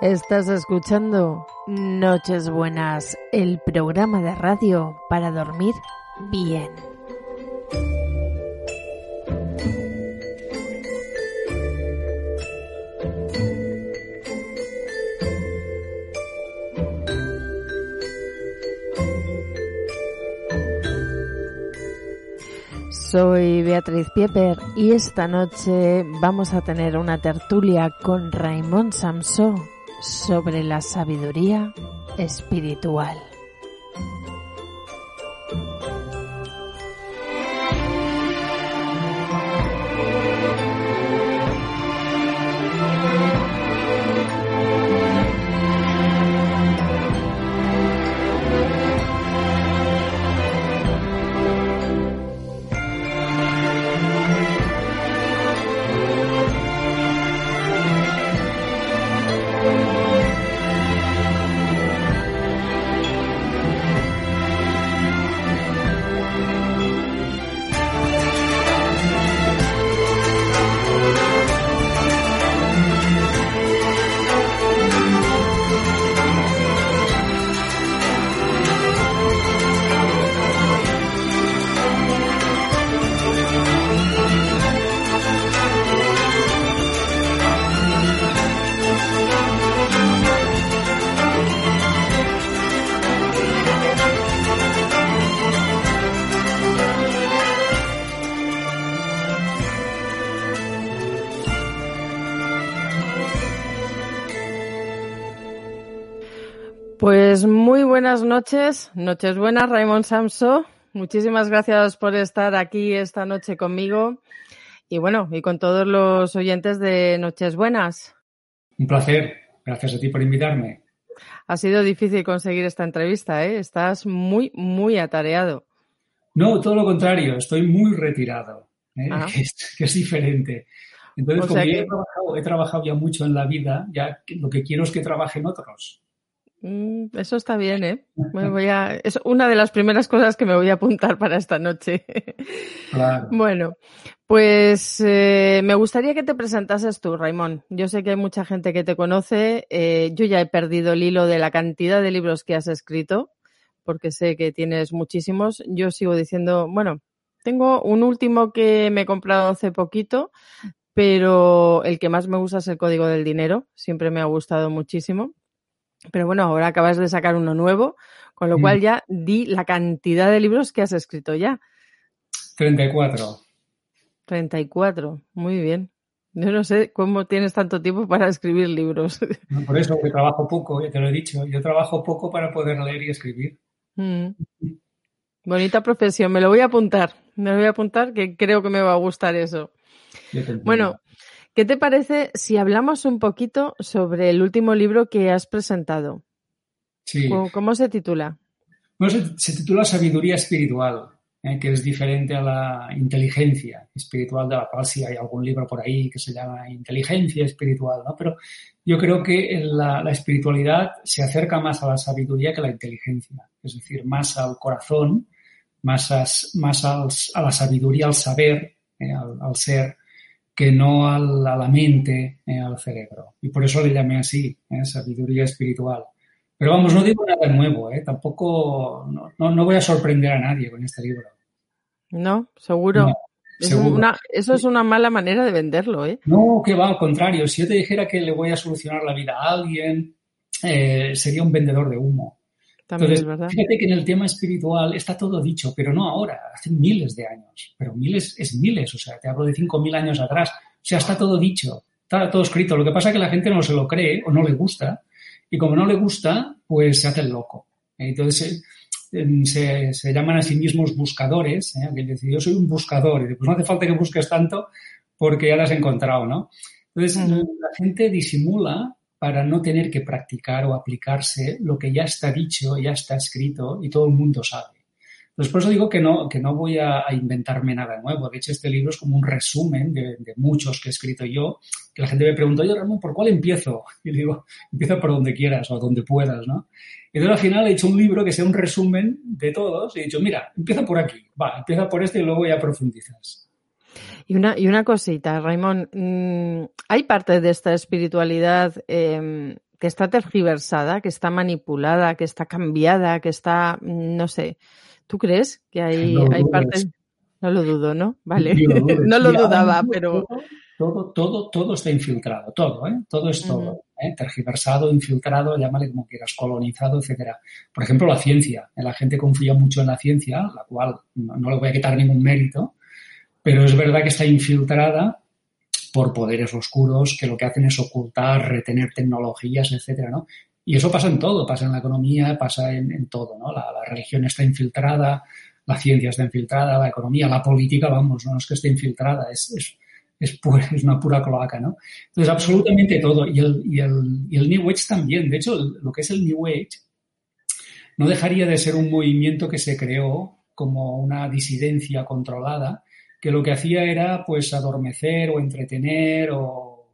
Estás escuchando Noches Buenas, el programa de radio para dormir bien. Soy Beatriz Pieper y esta noche vamos a tener una tertulia con Raymond Samsó sobre la sabiduría espiritual. Noches, noches buenas, Raymond Samso. Muchísimas gracias por estar aquí esta noche conmigo y bueno, y con todos los oyentes de Noches Buenas. Un placer, gracias a ti por invitarme. Ha sido difícil conseguir esta entrevista, ¿eh? Estás muy, muy atareado. No, todo lo contrario, estoy muy retirado, ¿eh? que, es, que, es, diferente. Entonces, como que... he, trabajado, he trabajado ya mucho en la vida, ya lo que quiero es que trabajen otros. Mm, eso está bien, ¿eh? Me voy a... Es una de las primeras cosas que me voy a apuntar para esta noche. Claro. Bueno, pues eh, me gustaría que te presentases tú, Raimón. Yo sé que hay mucha gente que te conoce. Eh, yo ya he perdido el hilo de la cantidad de libros que has escrito, porque sé que tienes muchísimos. Yo sigo diciendo, bueno, tengo un último que me he comprado hace poquito, pero el que más me gusta es el Código del Dinero. Siempre me ha gustado muchísimo. Pero bueno, ahora acabas de sacar uno nuevo, con lo cual ya di la cantidad de libros que has escrito ya. 34. 34, muy bien. Yo no sé cómo tienes tanto tiempo para escribir libros. No, por eso, que trabajo poco, ya te lo he dicho. Yo trabajo poco para poder leer y escribir. Mm. Bonita profesión, me lo voy a apuntar. Me lo voy a apuntar que creo que me va a gustar eso. Bueno, ¿Qué te parece si hablamos un poquito sobre el último libro que has presentado? Sí. ¿Cómo, se titula? Bueno, se, titula Sabiduría Espiritual, ¿eh? que es diferente a la inteligencia espiritual, de la cual sí hay algún libro por ahí que se llama Inteligencia Espiritual, ¿no? Pero yo creo que la, espiritualidad se acerca más a la sabiduría que a la inteligencia, es decir, más al corazón, más, más a la sabiduría, al saber, ¿eh? al ser que no a la, mente, eh, al cerebro. Y por eso le llamé así, eh, sabiduría espiritual. Pero vamos, no digo nada nuevo, ¿eh? tampoco, no, no, voy a sorprender a nadie con este libro. No, seguro. eso es una mala manera de venderlo, ¿eh? No, que va, al contrario. Si yo te dijera que le voy a solucionar la vida a alguien, sería un vendedor de humo. Entonces, verdad. Fíjate que en el tema espiritual está todo dicho, pero no ahora, hace miles de años. Pero miles es miles, o sea, te hablo de 5.000 años atrás. O sea, está todo dicho, está todo escrito. Lo que pasa es que la gente no se lo cree o no le gusta. Y como no le gusta, pues se hace el loco. Entonces, em, se, se, llaman a sí mismos buscadores. ¿eh? Que dice, yo soy un buscador. Y dice, pues no hace falta que busques tanto porque ya lo has encontrado, ¿no? Entonces, la gente disimula para no tener que practicar o aplicarse lo que ya está dicho, ya está escrito y todo el mundo sabe. Entonces, por eso digo que no, que no voy a, inventarme nada nuevo. De hecho, este libro es como un resumen de, muchos que he escrito yo, que la gente me pregunta, oye, Ramón, ¿por cuál empiezo? Y digo, empieza por donde quieras o donde puedas, ¿no? Entonces, al final he hecho un libro que sea un resumen de todos y he dicho, mira, empieza por aquí, va, empieza por este y luego ya profundizas. Y una, y una cosita, Raymond, mm, ¿hay parte de esta espiritualidad em, que está tergiversada, que está manipulada, que está cambiada, que está, mm, no sé. ¿Tú crees que hay, hay partes? No lo dudo, ¿no? Vale. no lo dudaba, pero. Todo, todo, todo está infiltrado, todo, ¿eh? Todo es todo. ¿eh? Tergiversado, infiltrado, llámale como quieras, colonizado, etcétera. Por ejemplo, la ciencia. La gente confía mucho en la ciencia, la cual no, le voy a quitar ningún mérito, pero es verdad que está infiltrada por poderes oscuros que lo que hacen es ocultar, retener tecnologías, etcétera, ¿no? Y eso pasa en todo, pasa en la economía, pasa en, todo, ¿no? La, religión está infiltrada, la ciencia está infiltrada, la economía, la política, vamos, no es que esté infiltrada, es, es es, es una pura cloaca, ¿no? Entonces, absolutamente todo. Y el, y, el, y el New Age también. De hecho, lo que es el New Age no dejaría de ser un movimiento que se creó como una disidencia controlada, que lo que hacía era, pues, adormecer o entretener o,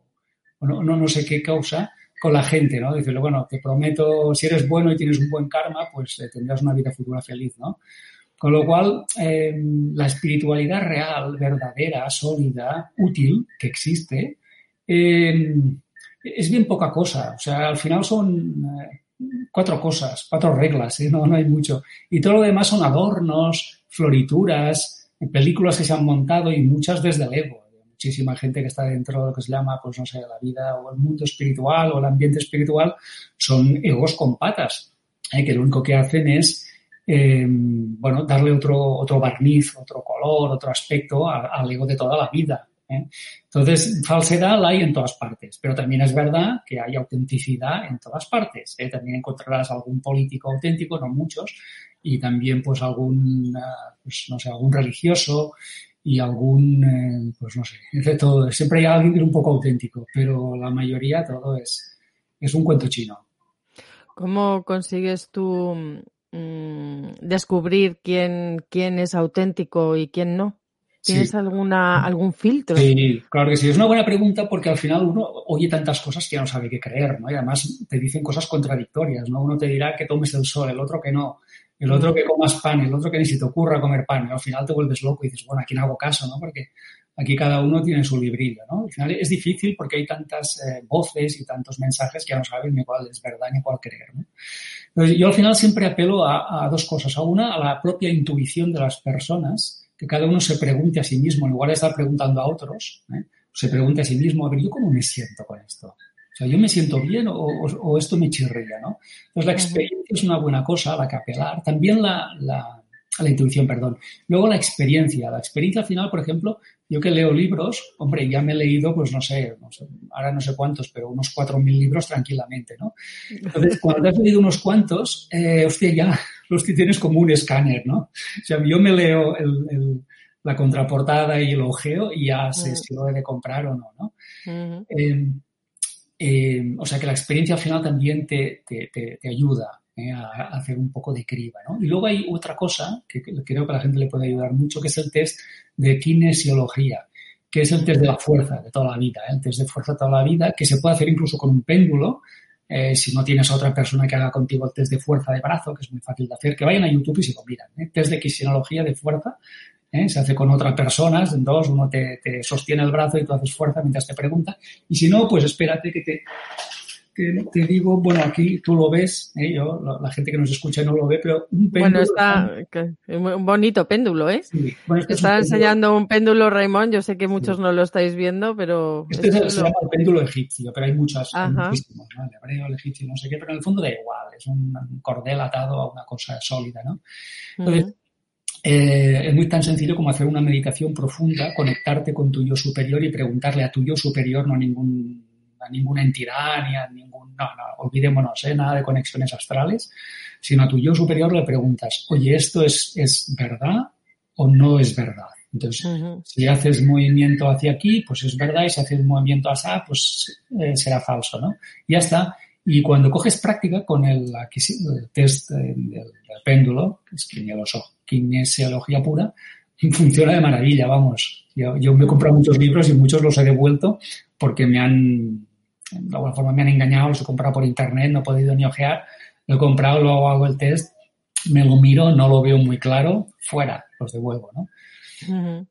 no, no, sé qué causa con la gente, ¿no? Decirle, bueno, te prometo, si eres bueno y tienes un buen karma, pues eh, tendrás una vida futura feliz, ¿no? Con lo cual, em, la espiritualidad real, verdadera, sólida, útil, que existe, em, es bien poca cosa. O sea, al final son eh, cuatro cosas, cuatro reglas, ¿eh? no, no hay mucho. Y todo lo demás son adornos, florituras, películas que se han montado y muchas desde el ego. Muchísima gente que está dentro de lo que se llama, pues no sé, la vida o el mundo espiritual o el ambiente espiritual son egos con patas, ¿eh? que lo único que hacen es eh, bueno, darle otro, otro barniz, otro color, otro aspecto al ego de toda la vida. ¿Eh? Entonces, falsedad la hay en todas partes, pero también es verdad que hay autenticidad en todas partes. ¿eh? También encontrarás algún político auténtico, no muchos, y también pues algún, pues, no sé, algún religioso y algún, pues no sé, de todo. Siempre hay alguien un poco auténtico, pero la mayoría todo es, es un cuento chino. ¿Cómo consigues tú Mm, descubrir quién, quién es auténtico y quién no? ¿Tienes alguna, algún filtro? Sí, claro que sí. Es una buena pregunta porque al final uno oye tantas cosas que ya no sabe qué creer, ¿no? Y además te dicen cosas contradictorias, ¿no? Uno te dirá que tomes el sol, el otro que no, el otro que comas pan, el otro que ni se te ocurra comer pan. Y al final te vuelves loco y dices, bueno, aquí no hago caso, ¿no? Porque aquí cada uno tiene su librillo, ¿no? Al final es difícil porque hay tantas eh, voces y tantos mensajes que ya no sabes ni cuál es verdad ni cuál creer, ¿no? Entonces, yo al final siempre apelo a, dos cosas. A una, a la propia intuición de las personas, que cada uno se pregunte a sí mismo, en lugar de estar preguntando a otros, ¿eh? se pregunte a sí mismo, a ver, ¿yo cómo me siento con esto? O sea, ¿yo me siento bien o, esto me chirría, no? Entonces, la experiencia es una buena cosa a la que apelar. También la, la, la intuición, perdón. Luego la experiencia. La experiencia al final, por ejemplo, yo que leo libros, hombre, ya me he leído, pues no sé, ahora no sé cuántos, pero unos 4.000 libros tranquilamente, ¿no? Entonces, cuando has leído unos cuantos, eh, hostia, ya los que tienes como un escáner, ¿no? O sea, yo me leo el, la contraportada y el ojeo y ya sé mm. si lo he de comprar o no, ¿no? Em, em, o sea, que la experiencia al final también te, te, te, ayuda eh, a, hacer un poco de criba, ¿no? Y luego hay otra cosa que creo que a la gente le puede ayudar mucho, que es el test de kinesiología, que es el test de la fuerza de toda la vida, ¿eh? el test de fuerza de toda la vida, que se puede hacer incluso con un péndulo, eh, si no tienes a otra persona que haga contigo el test de fuerza de brazo, que es muy fácil de hacer, que vayan a YouTube y se lo miran. ¿eh? Test de kinesiología de fuerza, ¿eh? se hace con otras personas, dos, uno te, te, sostiene el brazo y tú haces fuerza mientras te pregunta. Y si no, pues espérate que te, te, digo, bueno, aquí tú lo ves, ¿eh? Yo, la, gente que nos escucha no lo ve, pero un péndulo. Bueno, está un bonito péndulo, ¿eh? Sí. Bueno, está enseñando un péndulo, Raymond. Yo sé que muchos no lo estáis viendo, pero. Este, se, llama el péndulo egipcio, pero hay muchas, muchísimos, ¿no? El hebreo, el egipcio, no sé qué, pero en el fondo da igual, es un cordel atado a una cosa sólida, ¿no? Entonces, eh, es muy tan sencillo como hacer una meditación profunda, conectarte con tu yo superior y preguntarle a tu yo superior, no ningún a ninguna entidad, ni a ningún, no, no, olvidémonos, ¿eh? nada de conexiones astrales, sino a tu yo superior le preguntas, oye, ¿esto es, es verdad o no es verdad? Entonces, si haces movimiento hacia aquí, pues es verdad, y si haces movimiento hacia pues eh, será falso, ¿no? Y ya está. Y cuando coges práctica con el, test del, péndulo, que es kinesiología pura, funciona de maravilla, vamos. Yo, yo me he comprado muchos libros y muchos los he devuelto porque me han, de alguna forma me han engañado, los he comprado por internet, no he podido ni ojear, lo he comprado, luego hago el test, me lo miro, no lo veo muy claro, fuera, los devuelvo, ¿no?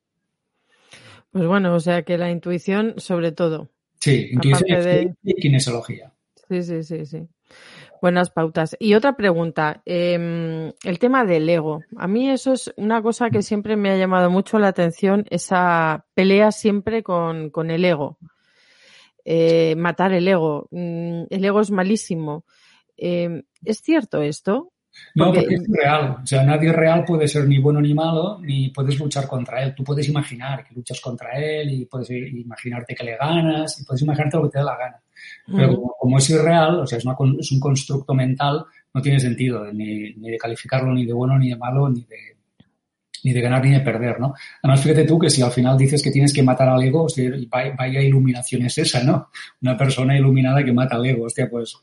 Pues bueno, o sea que la intuición sobre todo. Sí, intuición y kinesiología. Sí, sí, sí, sí. Buenas pautas. Y otra pregunta, em, el tema del ego. A mí eso es una cosa que siempre me ha llamado mucho la atención, esa pelea siempre con, con el ego. Eh, matar el ego. Mm, el ego es malísimo. Em, ¿Es cierto esto? No, porque es real. O sea, nadie real puede ser ni bueno ni malo, ni puedes luchar contra él. Tú puedes imaginar que luchas contra él y puedes imaginarte que le ganas y puedes imaginarte lo que te dé la gana. Pero como, es irreal, o sea, es, es, un constructo mental, no tiene sentido ni, ni, de calificarlo ni de bueno ni de malo, ni de, ni de ganar ni de perder, ¿no? Además, fíjate tú que si al final dices que tienes que matar al ego, vaya iluminación es esa, ¿no? Una persona iluminada que mata al ego, hostia, pues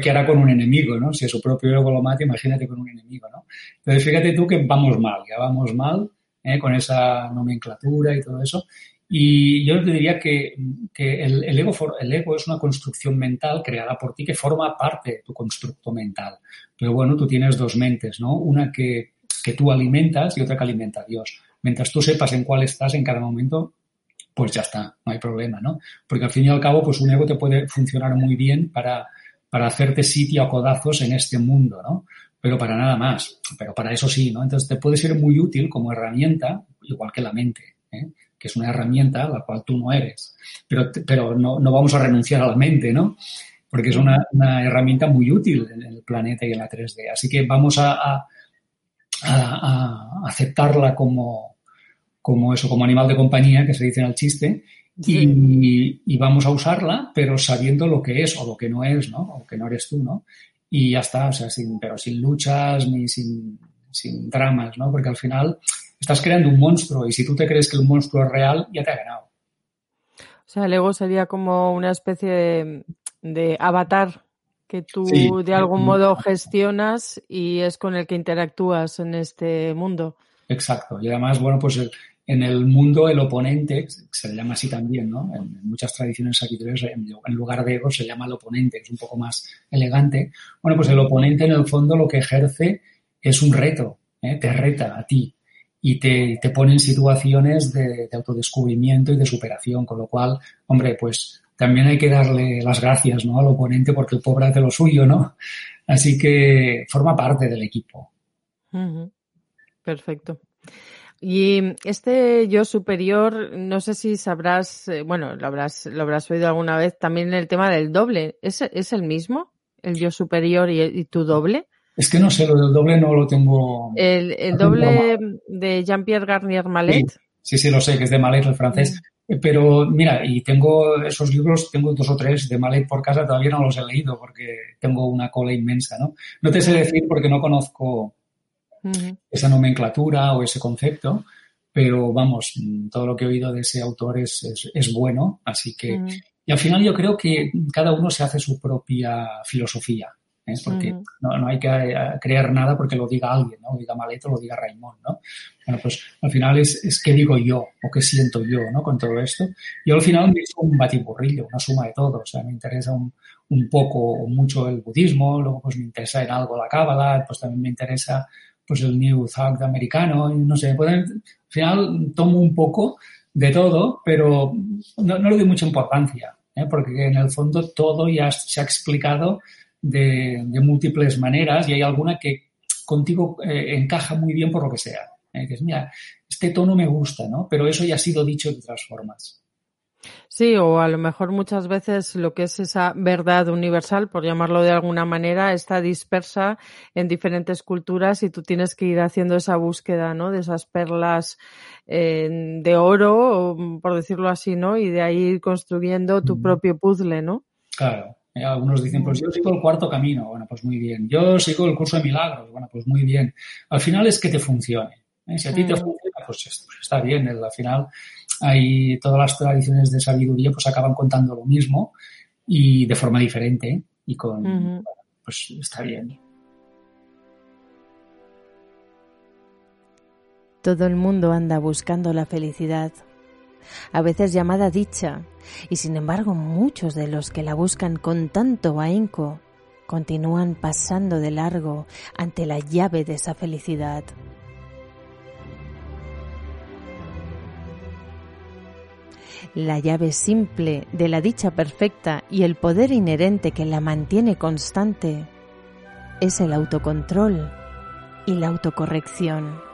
¿qué hará con un enemigo, no? Si su propio ego lo mata, imagínate con un enemigo, ¿no? Entonces, fíjate tú que vamos mal, ya vamos mal ¿eh? con esa nomenclatura y todo eso. Y yo te diría que, el, el, el ego es una construcción mental creada por ti que forma parte de tu constructo mental. Pero bueno, tú tienes dos mentes, ¿no? Una que, que tú alimentas y otra que alimenta a Dios. Mientras tú sepas en cuál estás en cada momento, pues ya está, no hay problema, ¿no? Porque al fin y al cabo, pues un ego te puede funcionar muy bien para, para hacerte sitio a codazos en este mundo, ¿no? Pero para nada más. Pero para eso sí, ¿no? Entonces te puede ser muy útil como herramienta, igual que la mente. ¿eh? que es una herramienta la cual tú no eres. Pero, pero no, no vamos a renunciar a la mente, ¿no? Porque es una, herramienta muy útil en el planeta y en la 3D. Así que vamos a, a, a, aceptarla como, como eso, como animal de compañía, que se dice en el chiste, y, y, vamos a usarla, pero sabiendo lo que es o lo que no es, ¿no? O que no eres tú, ¿no? Y ya está, o sea, sin, pero sin luchas ni sin, sin dramas, ¿no? Porque al final estás creando un monstruo y si tú te crees que el monstruo es real, ya te ha ganado. O sea, el ego sería como una especie de, avatar que tú de algún modo gestionas y es con el que interactúas en este mundo. Exacto. Y además, bueno, pues en el mundo el oponente, se le llama así también, ¿no? En, muchas tradiciones aquí en lugar de ego se llama el oponente, que es un poco más elegante. Bueno, pues el oponente en el fondo lo que ejerce es un reto, ¿eh? te reta a ti, y te, te pone en situaciones de, de, autodescubrimiento y de superación, con lo cual, hombre, pues también hay que darle las gracias ¿no? al oponente porque el pobre hace lo suyo, ¿no? Así que forma parte del equipo. Perfecto. Y este yo superior, no sé si sabrás, eh, bueno, lo habrás, lo habrás oído alguna vez también en el tema del doble. ¿Es, es el mismo? ¿El yo superior y, y tu doble? Es que no sé, lo del doble no lo tengo. El, el doble de Jean-Pierre Garnier Malet. Sí, sí, lo sé, que es de Malet, el francés. Pero mira, y tengo esos libros, tengo dos o tres de Malet por casa, todavía no los he leído porque tengo una cola inmensa, ¿no? No te sé decir porque no conozco esa nomenclatura o ese concepto, pero vamos, todo lo que he oído de ese autor es, es, es bueno, así que... Y al final yo creo que cada uno se hace su propia filosofía. ¿Eh? porque no, no, hay que eh, creer nada porque lo diga alguien, ¿no? Lo diga Maleto, lo diga Raimón, ¿no? Bueno, pues al final es, es qué digo yo o qué siento yo, ¿no? Con todo esto. Yo al final me hizo un batiburrillo, una suma de todo. O sea, me interesa un, un poco o mucho el budismo, luego pues me interesa en algo la cábala, pues también me interesa pues el New Thought americano, y no sé, pues, al final tomo un poco de todo, pero no, no le doy mucha importancia, ¿eh? porque en el fondo todo ya se ha explicado de, de múltiples maneras y hay alguna que contigo eh, encaja muy bien por lo que sea. Eh, que es, mira, este tono me gusta, ¿no? Pero eso ya ha sido dicho de otras formas. Sí, o a lo mejor muchas veces lo que es esa verdad universal, por llamarlo de alguna manera, está dispersa en diferentes culturas y tú tienes que ir haciendo esa búsqueda, ¿no? De esas perlas eh, de oro, por decirlo así, ¿no? Y de ahí ir construyendo tu propio puzzle, ¿no? Claro. Eh, algunos dicen, pues yo sigo el cuarto camino. Bueno, pues muy bien. Yo sigo el curso de milagros. Bueno, pues muy bien. Al final es que te funcione. ¿eh? Si a ti te funciona, pues, pues está bien. Al final hay todas las tradiciones de sabiduría pues acaban contando lo mismo y de forma diferente y con, pues está bien. Todo el mundo anda buscando la felicidad a veces llamada dicha, y sin embargo muchos de los que la buscan con tanto ahínco continúan pasando de largo ante la llave de esa felicidad. La llave simple de la dicha perfecta y el poder inherente que la mantiene constante es el autocontrol y la autocorrección.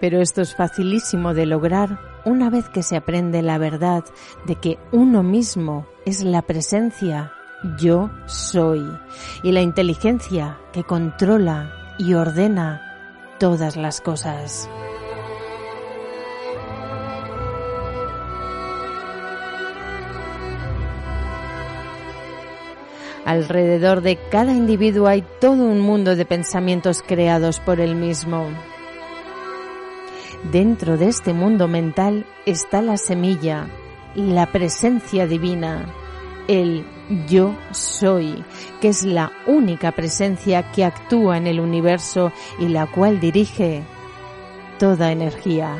Pero esto es facilísimo de lograr una vez que se aprende la verdad de que uno mismo es la presencia yo soy y la inteligencia que controla y ordena todas las cosas. Alrededor de cada individuo hay todo un mundo de pensamientos creados por él mismo. Dentro de este mundo mental está la semilla, la presencia divina, el yo soy, que es la única presencia que actúa en el universo y la cual dirige toda energía.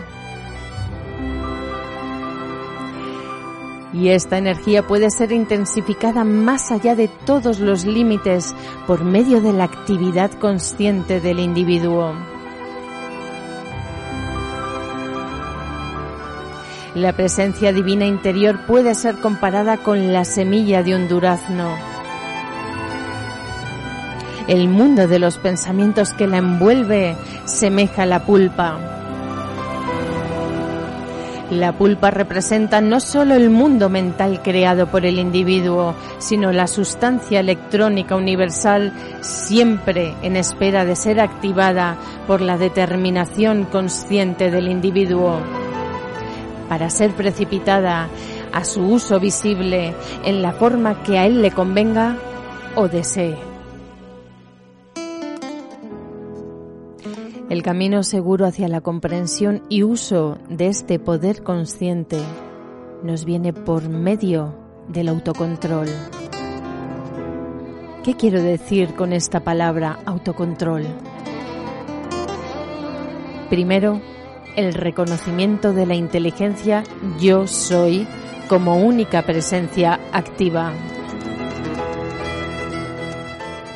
Y esta energía puede ser intensificada más allá de todos los límites por medio de la actividad consciente del individuo. La presencia divina interior puede ser comparada con la semilla de un durazno. El mundo de los pensamientos que la envuelve semeja la pulpa. La pulpa representa no solo el mundo mental creado por el individuo, sino la sustancia electrónica universal siempre en espera de ser activada por la determinación consciente del individuo para ser precipitada a su uso visible en la forma que a él le convenga o desee. El camino seguro hacia la comprensión y uso de este poder consciente nos viene por medio del autocontrol. ¿Qué quiero decir con esta palabra autocontrol? Primero, el reconocimiento de la inteligencia yo soy como única presencia activa.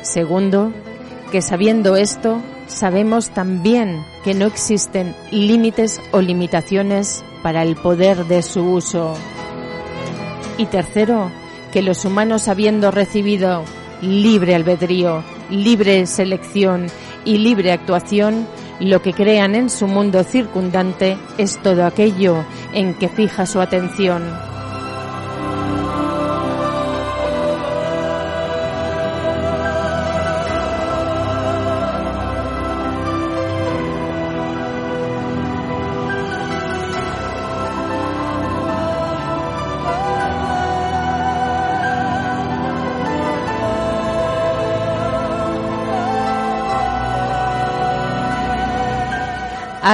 Segundo, que sabiendo esto, sabemos también que no existen límites o limitaciones para el poder de su uso. Y tercero, que los humanos habiendo recibido libre albedrío, libre selección y libre actuación, lo que crean en su mundo circundante es todo aquello en que fija su atención.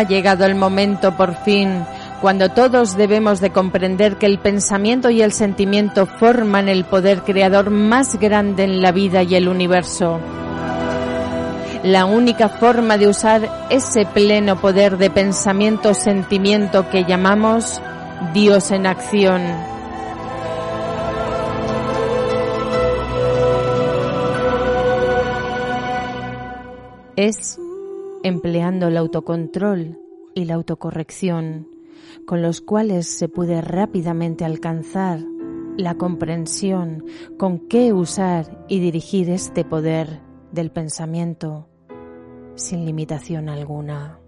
Ha llegado el momento por fin cuando todos debemos de comprender que el pensamiento y el sentimiento forman el poder creador más grande en la vida y el universo. La única forma de usar ese pleno poder de pensamiento-sentimiento que llamamos Dios en acción. Es empleando el autocontrol y la autocorrección, con los cuales se puede rápidamente alcanzar la comprensión con qué usar y dirigir este poder del pensamiento sin limitación alguna.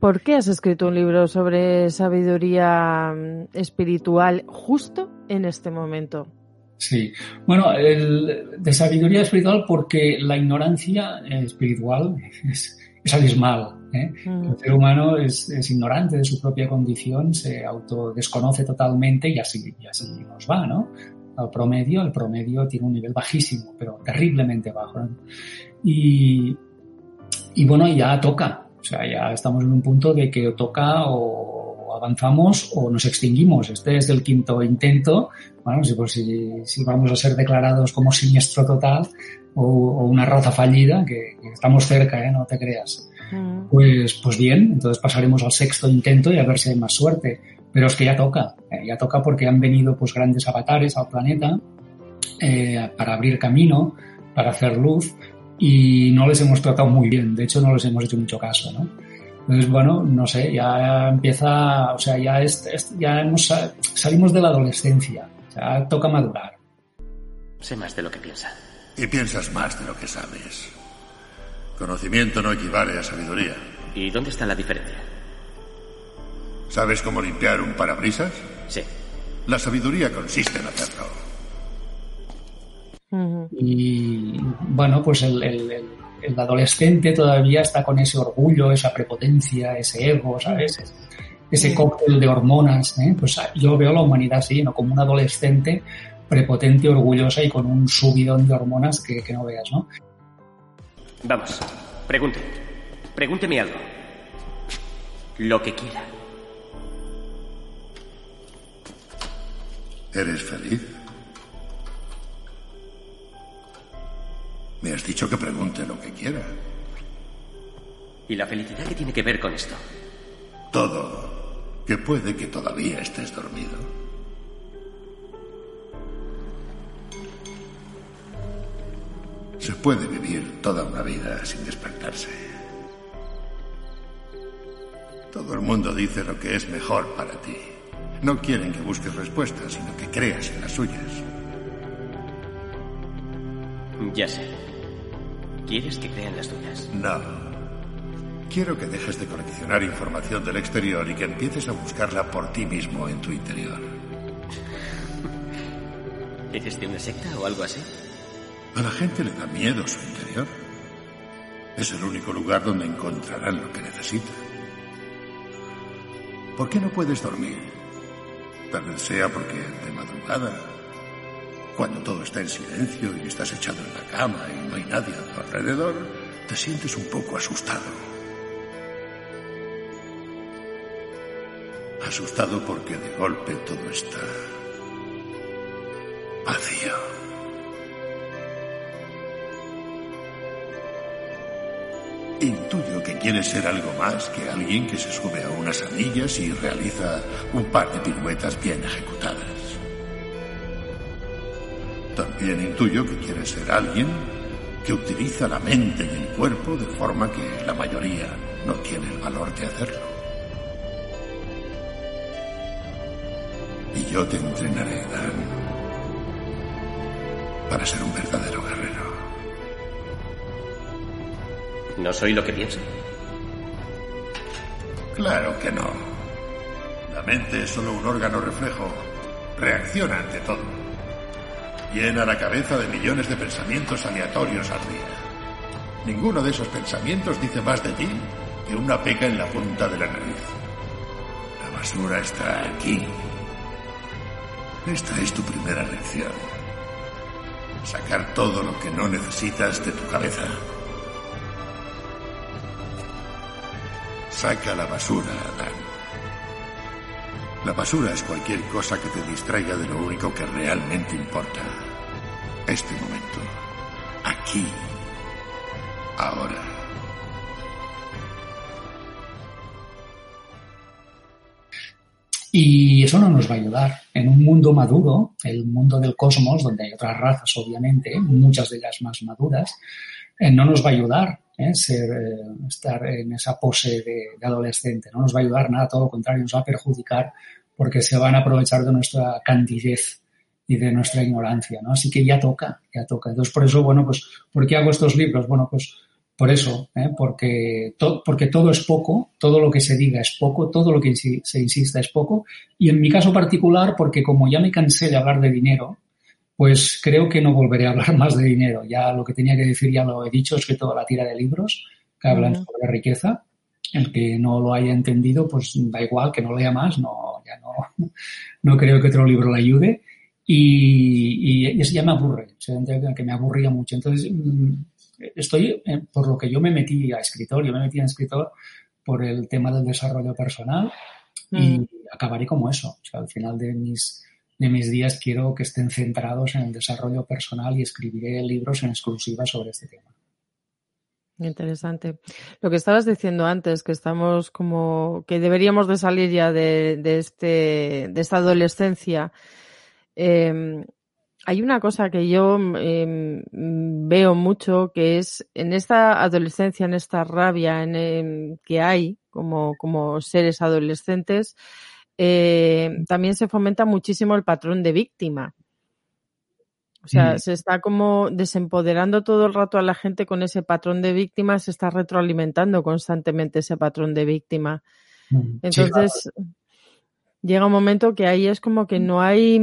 ¿Por qué has escrito un libro sobre sabiduría mm, espiritual justo en este momento? Sí, bueno, de sabiduría espiritual porque la ignorancia espiritual es, abismal. ¿eh? Mm. El ser humano es, ignorante de su propia condición, se autodesconoce totalmente y así, y así nos va, ¿no? Al promedio, el promedio tiene un nivel bajísimo, pero terriblemente bajo. Y, y bueno, ya toca, sea, ya estamos en un punto de que toca o avanzamos o nos extinguimos. Este es el quinto intento. Bueno, si, pues, si, vamos a ser declarados como siniestro total o, una raza fallida, que, estamos cerca, ¿eh? no te creas. Mm. Pues, pues bien, entonces pasaremos al sexto intento y a ver si hay más suerte. Pero es que ya toca, ¿eh? ya toca porque han venido pues grandes avatares al planeta eh, para abrir camino, para hacer luz, y no les hemos tratado muy bien, de hecho no les hemos hecho mucho caso, ¿no? Entonces, bueno, no sé, ya empieza, o sea, ya, ya hemos, salimos de la adolescencia, ya toca madurar. Sé más de lo que piensa. Y piensas más de lo que sabes. Conocimiento no equivale a sabiduría. ¿Y dónde está la diferencia? ¿Sabes cómo limpiar un parabrisas? Sí. La sabiduría consiste en hacerlo. Y bueno, pues el, adolescente todavía está con ese orgullo, esa prepotencia, ese ego, ¿sabes? Ese cóctel de hormonas. ¿eh? Pues yo veo la humanidad así, ¿no? Como un adolescente prepotente, orgullosa y con un subidón de hormonas que, que no veas, ¿no? Vamos, pregunte. Pregúnteme algo. Lo que quiera. ¿Eres feliz? Me has dicho que pregunte lo que quiera. ¿Y la felicidad qué tiene que ver con esto? Todo. Que puede que todavía estés dormido. Se puede vivir toda una vida sin despertarse. Todo el mundo dice lo que es mejor para ti. No quieren que busques respuestas, sino que creas en las suyas. Ya sé. ¿Quieres que crean las tuyas? No. Quiero que dejes de coleccionar información del exterior y que empieces a buscarla por ti mismo en tu interior. ¿Eres de una secta o algo así? A la gente le da miedo su interior. Es el único lugar donde encontrarán lo que necesitan. ¿Por qué no puedes dormir? Tal vez sea porque de madrugada, cuando todo está en silencio y estás echado en la cama y no hay nadie a tu alrededor, te sientes un poco asustado. Asustado porque de golpe todo está vacío. Intuyo que quieres ser algo más que alguien que se sube a unas anillas y realiza un par de piruetas bien ejecutadas. También intuyo que quieres ser alguien que utiliza la mente y el cuerpo de forma que la mayoría no tiene el valor de hacerlo. Y yo te entrenaré, Dan, para ser un verdadero guerrero. ¿No soy lo que pienso? Claro que no. La mente es solo un órgano reflejo. Reacciona ante todo. Llena la cabeza de millones de pensamientos aleatorios al día. Ninguno de esos pensamientos dice más de ti que una peca en la punta de la nariz. La basura está aquí. Esta es tu primera lección. Sacar todo lo que no necesitas de tu cabeza. Saca la basura, Adán. La basura es cualquier cosa que te distraiga de lo único que realmente importa. Este momento. Aquí. Ahora. Y eso no nos va a ayudar. En un mundo maduro, el mundo del cosmos, donde hay otras razas, obviamente, muchas de ellas más maduras, eh, no nos va a ayudar ¿eh? Eh, estar en esa pose de, adolescente. No nos va a ayudar nada, todo lo contrario, nos va a perjudicar porque se van a aprovechar de nuestra candidez y de nuestra ignorancia, ¿no? Así que ya toca, ya toca. Entonces, por eso, bueno, pues, ¿por qué hago estos libros? Bueno, pues por eso, ¿eh? porque, porque todo es poco, todo lo que se diga es poco, todo lo que se insista es poco. Y en mi caso particular, porque como ya me cansé de hablar de dinero, pues creo que no volveré a hablar más de dinero. Ya lo que tenía que decir ya lo he dicho, es que toda la tira de libros que hablan sobre riqueza. El que no lo haya entendido, pues da igual, que no lea más, no, ya no, no creo que otro libro le ayude. Y, y eso ya me aburre, que me aburría mucho. Entonces, mm, estoy, eh, por lo que yo me metí a escritor, yo me metí a escritor por el tema del desarrollo personal y mm. acabaré como eso. O sea, al final de mis de mis días quiero que estén centrados en el desarrollo personal y escribiré libros en exclusiva sobre este tema. Interesante. Lo que estabas diciendo antes, que estamos como que deberíamos de salir ya de, este de esta adolescencia. Em, hay una cosa que yo em, veo mucho que es en esta adolescencia, en esta rabia en, em, que hay como, como seres adolescentes, eh, también se fomenta muchísimo el patrón de víctima. O sea, Mm. se está como desempoderando todo el rato a la gente con ese patrón de víctima, se está retroalimentando constantemente ese patrón de víctima. Mm, sí, Entonces, llega un momento que ahí es como que no hay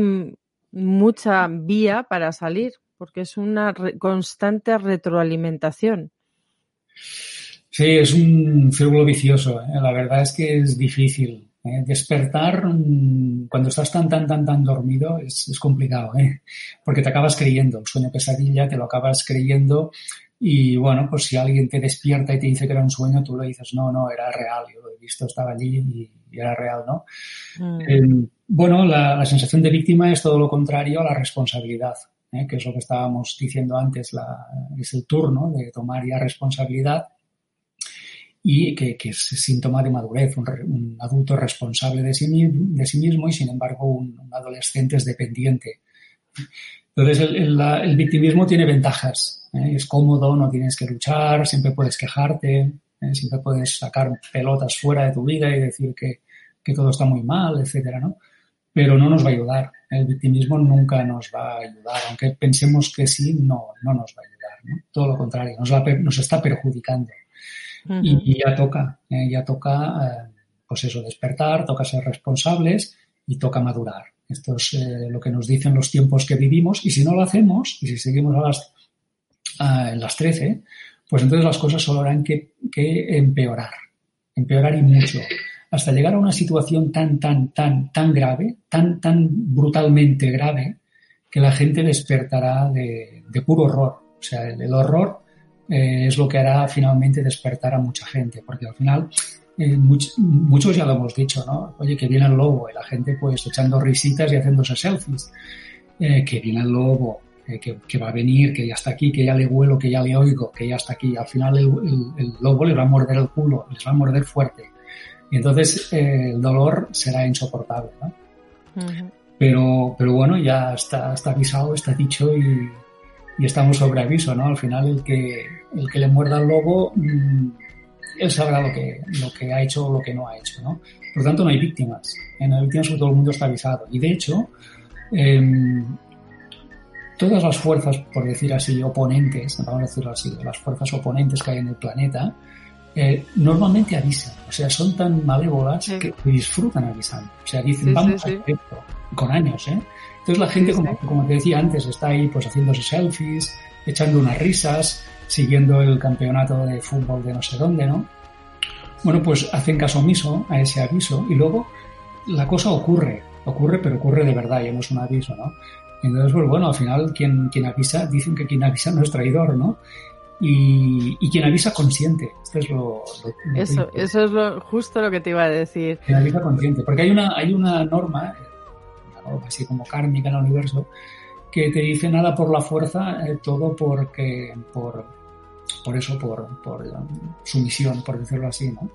mucha vía para salir, porque es una re- constante retroalimentación. Sí, es un círculo vicioso. ¿eh? La verdad es que es difícil. ¿eh? Despertar mm, cuando estás tan, tan, tan, tan dormido es, es complicado, ¿eh? porque te acabas creyendo. El sueño pesadilla te lo acabas creyendo y bueno, pues si alguien te despierta y te dice que era un sueño, tú le dices, no, no, era real. Yo lo he visto, estaba allí y, y era real, ¿no? Mm. Eh, bueno, la, sensación de víctima es todo lo contrario a la responsabilidad, ¿eh? que es lo que estábamos diciendo antes, es el turno de tomar ya responsabilidad y que, es síntoma de madurez, un, un adulto responsable de sí, mismo y sin embargo un, adolescente es dependiente. Entonces el, el victimismo tiene ventajas, ¿eh? es cómodo, no tienes que luchar, siempre puedes quejarte, ¿eh? siempre puedes sacar pelotas fuera de tu vida y decir que, que todo está muy mal, etcétera, ¿no? Pero no nos va a ayudar. El victimismo nunca nos va a ayudar, aunque pensemos que sí, no, no nos va a ayudar, ¿no? Todo lo contrario, nos, nos está perjudicando. Ujú. Y, y ya toca, eh, ya toca, eh, pues eso, despertar, toca ser responsables y toca madurar. Esto es eh, lo que nos dicen los tiempos que vivimos y si no lo hacemos y si seguimos a las, a- en las 13, pues entonces las cosas solo harán que, que empeorar, empeorar y mucho, hasta llegar a una situación tan, tan, tan, tan grave, tan, tan brutalmente grave, que la gente despertará de, puro horror. O sea, el, horror eh, es lo que hará finalmente despertar a mucha gente, porque al final eh, much- muchos ya lo hemos dicho, ¿no? Oye, que viene el lobo y la gente pues echando risitas y haciéndose selfies. Eh, que viene el lobo, que, va a venir, que ya está aquí, que ya le huelo, que ya le oigo, que ya está aquí. Al final el- el lobo les va a morder el culo, les va a morder fuerte. Y entonces eh, el dolor será insoportable, ¿no? Pero, pero bueno, ya está, está avisado, está dicho y, y estamos sobre aviso, ¿no? Al final el que, el que le muerda al lobo, mm, él sabrá lo que, lo que ha hecho o lo que no ha hecho, ¿no? Por lo tanto, no hay víctimas. En las víctimas todo el mundo está avisado. Y de hecho, em, todas las fuerzas, por decir así, oponentes, vamos a decirlo así, las fuerzas oponentes que hay en el planeta, eh, normalmente avisan. O sea, son tan malévolas Sí. que disfrutan avisando. O sea, dicen, Sí, vamos sí, a esto. Con años, ¿eh? Entonces la gente, como, como te decía antes, está ahí pues haciéndose selfies, echando unas risas, siguiendo el campeonato de fútbol de no sé dónde, ¿no? Bueno, pues hacen caso omiso a ese aviso y luego la cosa ocurre, ocurre, pero ocurre de verdad, ya no es un aviso, ¿no? Entonces, pues bueno, al final quien, quien avisa, dicen que quien avisa no es traidor, ¿no? Y, y quien avisa consciente. Esto es lo, lo- lo Eso, que- eso es lo, justo lo que te iba a decir. Quien avisa consciente. Porque hay una, hay una norma, eh, una norma así como kármica en el universo, que te dice nada por la fuerza, eh, todo porque, por, por eso, por, por um, sumisión, por decirlo así, ¿no?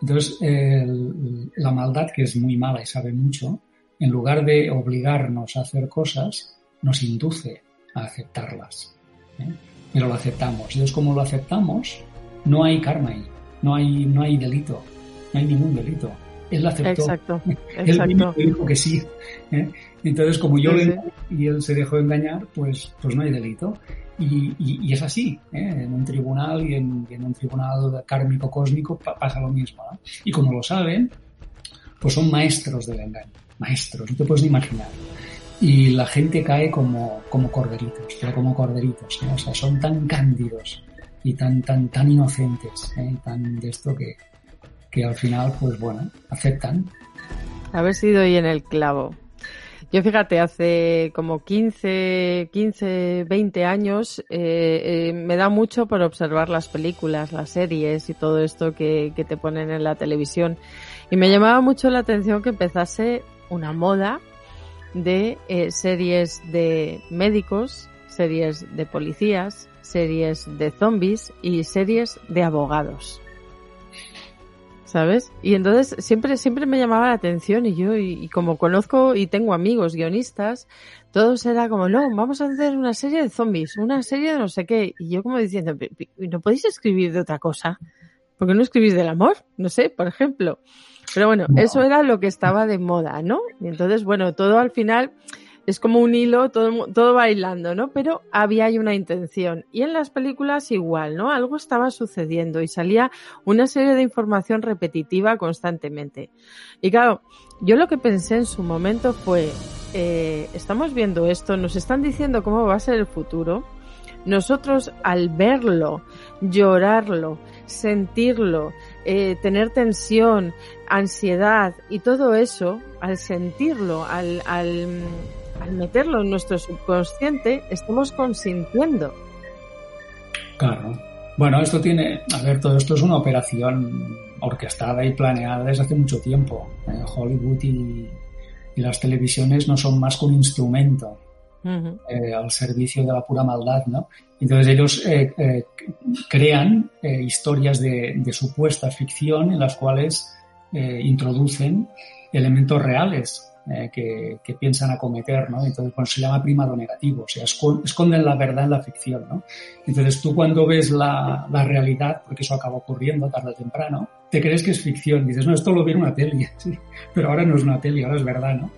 Entonces, el- la maldad, que es muy mala y sabe mucho, en lugar de obligarnos a hacer cosas, nos induce a aceptarlas. ¿eh? Pero lo aceptamos. Entonces, como lo aceptamos, no hay karma ahí, no hay, no hay delito, no hay ningún delito. Él la aceptó. Exacto, Él mismo exacto. dijo que sí. ¿eh? Entonces, como yo Sí, le y él se dejó engañar, pues, pues no hay delito. Y, y- y es así. ¿eh? En un tribunal y en, y en un tribunal kármico cósmico pa- pasa lo mismo. ¿no? Y como lo saben, pues son maestros del engaño. Maestros, no te puedes ni imaginar. Y la gente cae como, como corderitos, pero como corderitos. O sea, son tan cándidos y tan, tan, tan inocentes, ¿eh? tan de esto que, que al final, pues bueno, aceptan Haber sido hoy en el clavo. Yo fíjate, hace como 15, 15, 20 años eh, eh, me da mucho por observar las películas, las series y todo esto que, que te ponen en la televisión. Y me llamaba mucho la atención que empezase una moda de eh, series de médicos, series de policías, series de zombies y series de abogados. ¿sabes? Y entonces siempre, siempre me llamaba la atención y yo, y, como conozco y tengo amigos guionistas, todos era como, no, vamos a hacer una serie de zombies, una serie de no sé qué. Y yo como diciendo, ¿no podéis escribir de otra cosa? ¿Por qué no escribís del amor? No sé, por ejemplo. Pero bueno, eso era lo que estaba de moda, ¿no? Y entonces, bueno, todo al final es como un hilo, todo, todo bailando, ¿no? Pero había ahí una intención. Y en las películas igual, ¿no? Algo estaba sucediendo y salía una serie de información repetitiva constantemente. Y claro, yo lo que pensé en su momento fue, eh, estamos viendo esto, nos están diciendo cómo va a ser el futuro. Nosotros al verlo, llorarlo, sentirlo, eh, tener tensión, ansiedad y todo eso, al sentirlo, al, al, al meterlo en nuestro subconsciente, estamos consintiendo. Claro. Bueno, esto tiene, a ver, todo esto es una operación orquestada y planeada desde hace mucho tiempo. Eh, Hollywood y, las televisiones no son más que un instrumento eh, al servicio de la pura maldad, ¿no? Entonces ellos eh, crean historias de, de, supuesta ficción en las cuales introducen elementos reales eh, que, piensan acometer, ¿no? Entonces, cuando se llama primado negativo, o sea, esconden la verdad en la ficción, ¿no? Entonces, tú cuando ves la, la realidad, porque eso acaba ocurriendo tarde o temprano, te crees que es ficción, dices, no, esto lo vi en una tele, ¿sí? pero ahora no es una tele, ahora es verdad, ¿no?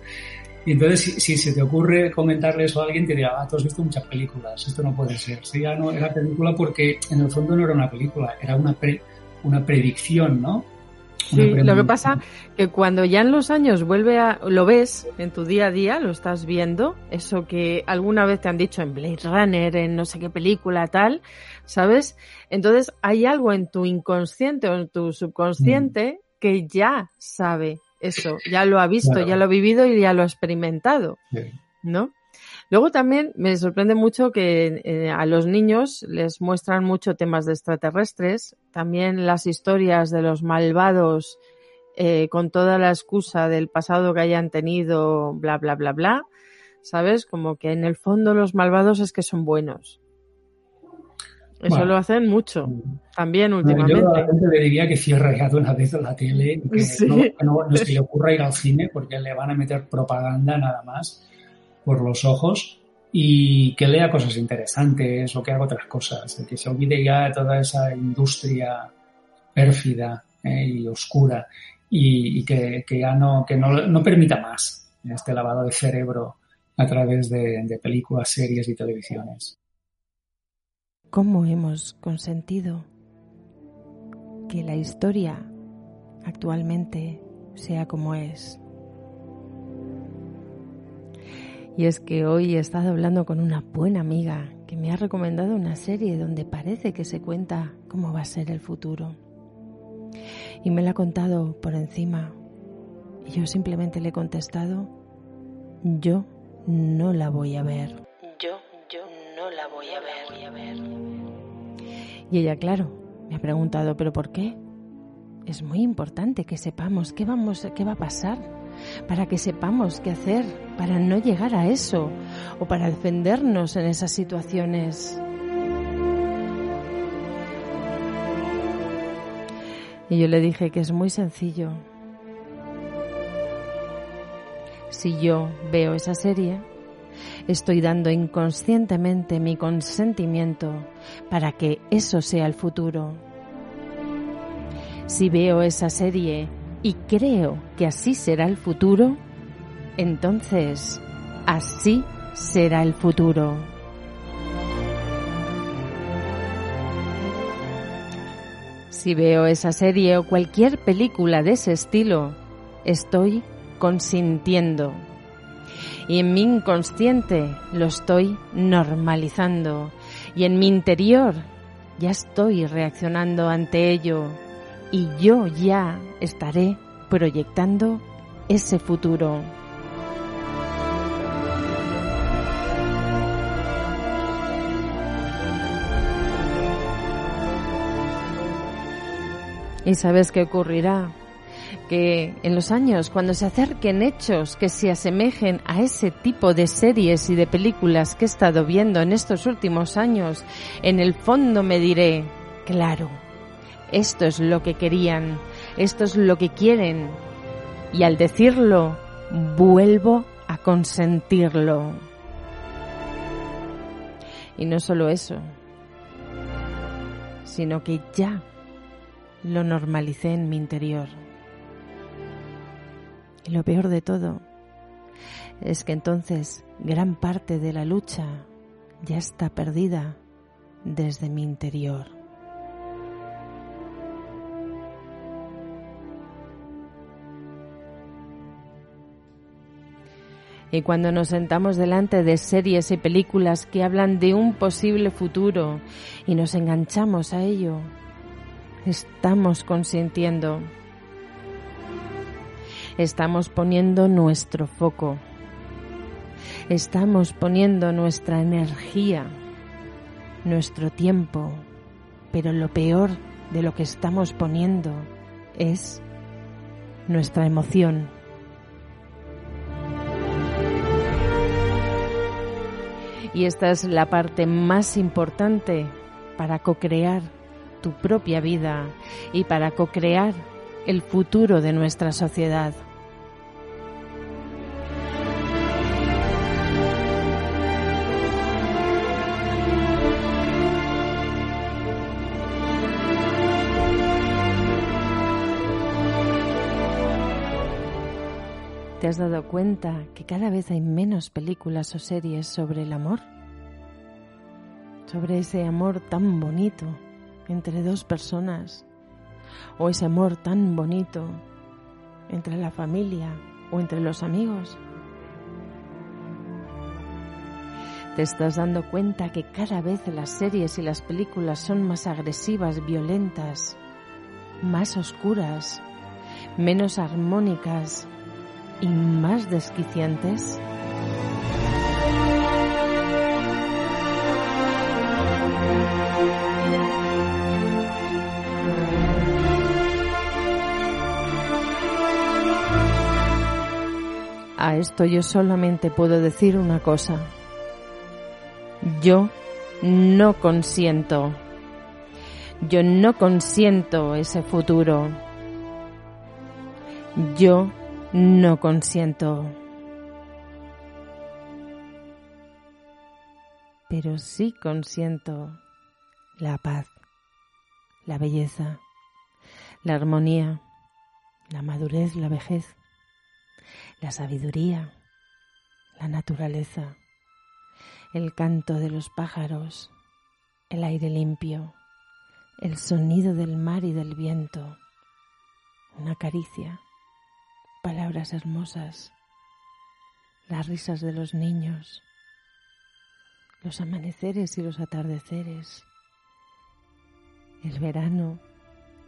Y entonces, si, se te ocurre comentarle eso a alguien, te dirá, ah, tú has visto muchas películas, esto no puede ser. Sí, ya no era película porque en el fondo no era una película, era una, una predicción, ¿no? Sí, lo que pasa que cuando ya en los años vuelve a lo ves en tu día a día, lo estás viendo, eso que alguna vez te han dicho en Blade Runner, en no sé qué película tal, ¿sabes? Entonces hay algo en tu inconsciente o en tu subconsciente mm. que ya sabe eso, ya lo ha visto, ya lo ha vivido y ya lo ha experimentado, ¿no? Luego también me sorprende mucho que eh, a los niños les muestran mucho temas de extraterrestres, también las historias de los malvados eh, con toda la excusa del pasado que hayan tenido, bla, bla, bla, bla. ¿Sabes? Como que en el fondo los malvados es que son buenos. Eso lo hacen mucho, también últimamente. Yo a la gente le diría que cierre ya de una vez la tele, que, no, que no, no, se le ocurra ir al cine porque le van a meter propaganda nada más por los ojos y que lea cosas interesantes o que haga otras cosas, que se olvide ya de toda esa industria pérfida eh, y oscura y, que, ya no, que no, permita más este lavado de cerebro a través de, películas, series y televisiones. ¿Cómo hemos consentido que la historia actualmente sea como es? Y es que hoy he estado hablando con una buena amiga que me ha recomendado una serie donde parece que se cuenta cómo va a ser el futuro. Y me la ha contado por encima. Y yo simplemente le he contestado, yo no la voy a ver. Yo, yo no la voy a ver. Voy a ver. Y ella, claro, me ha preguntado, ¿pero por qué? Es muy importante que sepamos qué, vamos, qué va a pasar para que sepamos qué hacer, para no llegar a eso o para defendernos en esas situaciones. Y yo le dije que es muy sencillo. Si yo veo esa serie, estoy dando inconscientemente mi consentimiento para que eso sea el futuro. Si veo esa serie y creo que así será el futuro, entonces así será el futuro. Si veo esa serie o cualquier película de ese estilo, estoy consintiendo. Y en mi inconsciente lo estoy normalizando. Y en mi interior ya estoy reaccionando ante ello y yo ya estaré proyectando ese futuro. ¿Y sabes qué ocurrirá? En los años, cuando se acerquen hechos que se asemejen a ese tipo de series y de películas que he estado viendo en estos últimos años, en el fondo me diré, claro, esto es lo que querían. Esto es lo que quieren. Y al decirlo, vuelvo a consentirlo. Y no solo eso, sino que ya lo normalicé en mi interior. Y lo peor de todo es que entonces gran parte de la lucha ya está perdida desde mi interior. Y cuando nos sentamos delante de series y películas que hablan de un posible futuro y nos enganchamos a ello, estamos consintiendo. Estamos poniendo nuestro foco. Estamos poniendo nuestra energía, nuestro tiempo. Pero lo peor de lo que estamos poniendo es nuestra emoción. Y esta es la parte más importante para co-crear tu propia vida y para co-crear el futuro de nuestra sociedad. ¿Te has dado cuenta que cada vez hay menos películas o series sobre el amor? Sobre ese amor tan bonito entre dos personas o ese amor tan bonito entre la familia o entre los amigos. Te estás dando cuenta que cada vez las series y las películas son más agresivas, violentas, más oscuras, menos armónicas y más desquiciantes? A esto yo solamente puedo decir una cosa. Yo no consiento. Yo no consiento ese futuro. Yo no consiento. Pero sí consiento la paz, la belleza, la armonía, la madurez, la vejez, la sabiduría, la naturaleza, el canto de los pájaros, el aire limpio, el sonido del mar y del viento, una caricia palabras hermosas, las risas de los niños, los amaneceres y los atardeceres, el verano,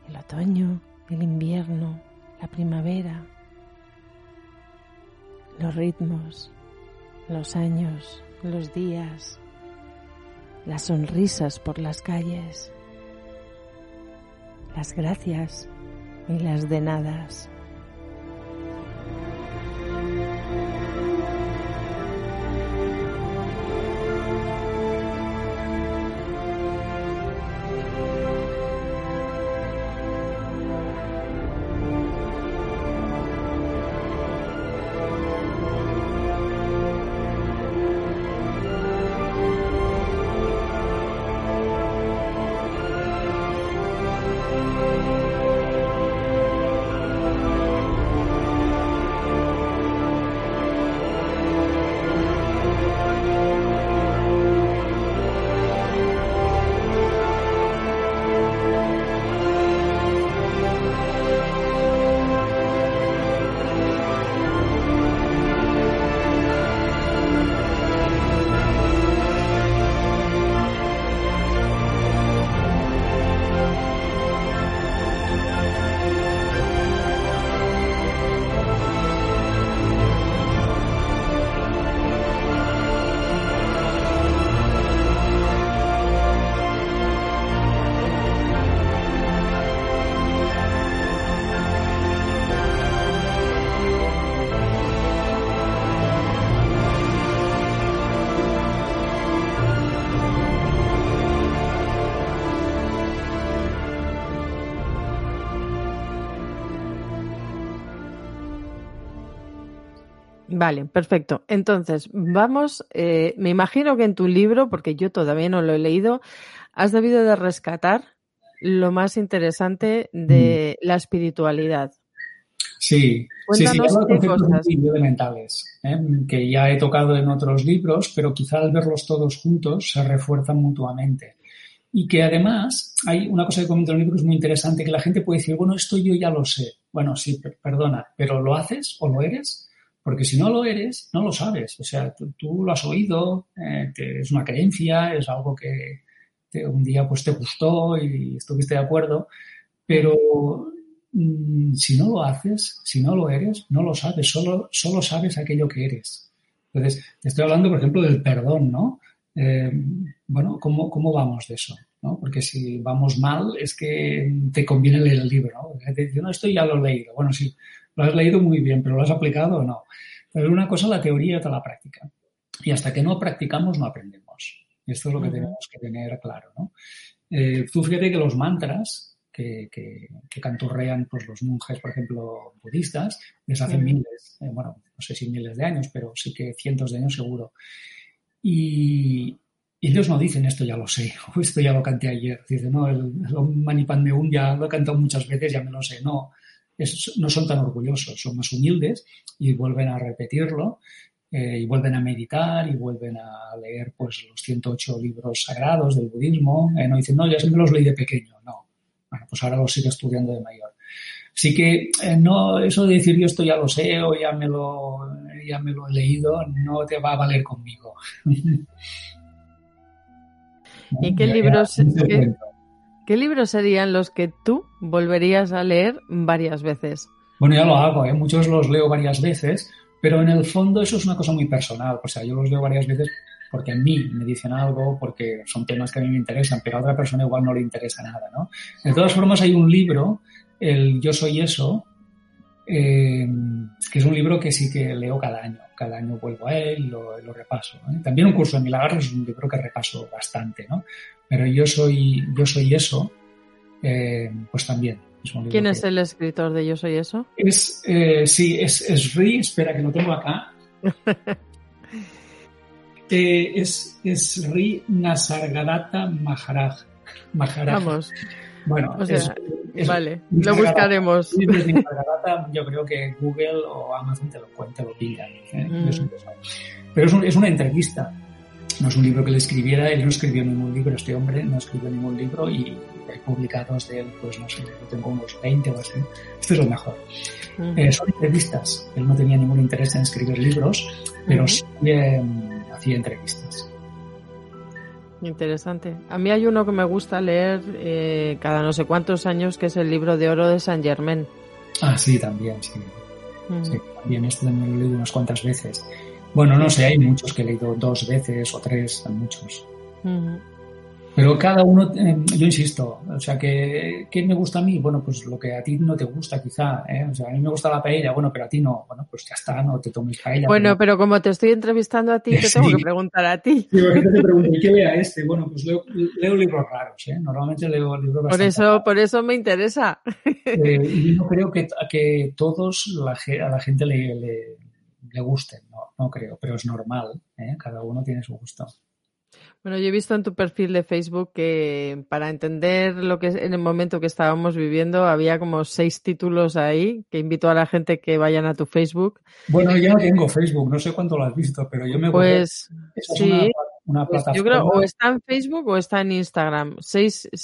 el otoño, el invierno, la primavera, los ritmos, los años, los días, las sonrisas por las calles, las gracias y las denadas. Vale, perfecto. Entonces, vamos, eh, me imagino que en tu libro, porque yo todavía no lo he leído, has debido de rescatar lo más interesante de la espiritualidad. Sí, sí, sí, Cuéntanos hablo de qué conceptos elementales, ¿eh? que ya he tocado en otros libros, pero quizá al verlos todos juntos se refuerzan mutuamente. Y que además hay una cosa que comento en el libro que es muy interesante, que la gente puede decir, bueno, esto yo ya lo sé. Bueno, sí, per- perdona, pero ¿lo haces o lo eres? Porque si no lo eres, no lo sabes. O sea, tú, tú lo has oído, eh, te- es una creencia, es algo que te- un día pues te gustó y estuviste de acuerdo, pero mm, si no lo haces, si no lo eres, no lo sabes, solo, solo sabes aquello que eres. Entonces, te estoy hablando, por ejemplo, del perdón, ¿no? Eh, bueno, ¿cómo, ¿cómo vamos de eso? ¿no? Porque si vamos mal, es que te conviene leer el libro, ¿no? Dice, no, esto ya lo he leído. Bueno, sí, lo has leído muy bien, pero ¿lo has aplicado o no? Pero una cosa la teoría y otra la práctica. Y hasta que no practicamos, no aprendemos. Y esto es lo que tenemos que tener claro, ¿no? Eh, tú fíjate que los mantras que, que, que canturrean pues, los monjes, por ejemplo, budistas, les hacen Ujú. miles, eh, bueno, no sé si miles de años, pero sí que cientos de años seguro. Y ellos no dicen esto ya lo sé, o esto ya lo canté ayer. Dicen, no, el, el Om Mani Padme Hum ya lo he cantado muchas veces, ya me lo sé. No, es- no son tan orgullosos, son más humildes y vuelven a repetirlo eh, y vuelven a meditar y vuelven a leer pues los 108 libros sagrados del budismo. Eh, no dicen, no, ya siempre los leí de pequeño. No, bueno, pues ahora los sigo estudiando de mayor. Así que eh, no, eso de decir yo esto ya lo sé o ya me lo, ya me lo he leído, no te va a valer conmigo. ¿Y qué libros- qué- cuento. ¿Qué libros serían los que tú volverías a leer varias veces? Bueno, ya lo hago, ¿eh? muchos los leo varias veces, pero en el fondo eso es una cosa muy personal. O sea, yo los leo varias veces porque a mí me dicen algo, porque son temas que a mí me interesan, pero a otra persona igual no le interesa nada, ¿no? De todas formas, hay un libro, el Yo Soy Eso, eh, que es un libro que sí que leo cada año. Cada año vuelvo a él, lo, lo repaso. ¿eh? También un curso de milagros es un libro que repaso bastante, ¿no? Pero Yo Soy, yo soy Eso, eh, pues también. Es un libro ¿Quién que- es el escritor de Yo Soy Eso? es, sí, es, es Ri, espera que lo tengo acá. Es, es Ri Nasargadatta Maharaj. Maharaj. Vamos, Bueno, o sea, es- vale, lo buscaremos. Yo creo que Google o Amazon te lo, cuen- te lo pillan. ¿eh? Mm. Pero es, un- es una entrevista. No es un libro que le escribiera, él no escribió ningún libro, este hombre no escribió ningún libro y hay publicados de él, pues no sé, yo tengo unos 20 o así. Este es lo mejor. Ujú. Eh, son entrevistas. Él no tenía ningún interés en escribir libros, pero sí eh, hacía entrevistas. Interesante. A mí hay uno que me gusta leer eh, cada no sé cuántos años, que es el libro de oro de Saint Germain. Ah, sí, también, sí. Mm. sí también este también lo he leído unas cuantas veces. Bueno, no sé, hay muchos que he leído dos veces o tres, hay muchos. Ujú. Pero cada uno, eh, yo insisto, o sea, que ¿qué me gusta a mí? Bueno, pues lo que a ti no te gusta quizá, ¿eh? O sea, a mí me gusta la paella, bueno, pero a ti no. Bueno, pues ya está, no te tomes paella. Bueno, pero como te estoy entrevistando a ti, te tengo que preguntar a ti. Sí, porque te pregunto, ¿y qué lea este? Bueno, pues leo, leo libros raros, ¿eh? Normalmente leo libros Por bastante eso, por eso me interesa. Eh, y no creo que, que todos la, a la gente le, le, le gusten, no, no creo, pero es normal, ¿eh? cada uno tiene su gusto. Bueno, yo he visto en tu perfil de Facebook que para entender lo que es en el momento que estábamos viviendo había como seis títulos ahí que invito a la gente que vayan a tu Facebook. Bueno, ya no tengo Facebook, no sé cuánto lo has visto, pero yo me. Pues es sí, una, una pues plataforma. yo creo o está en Facebook o está en Instagram. Seis, Ah, en,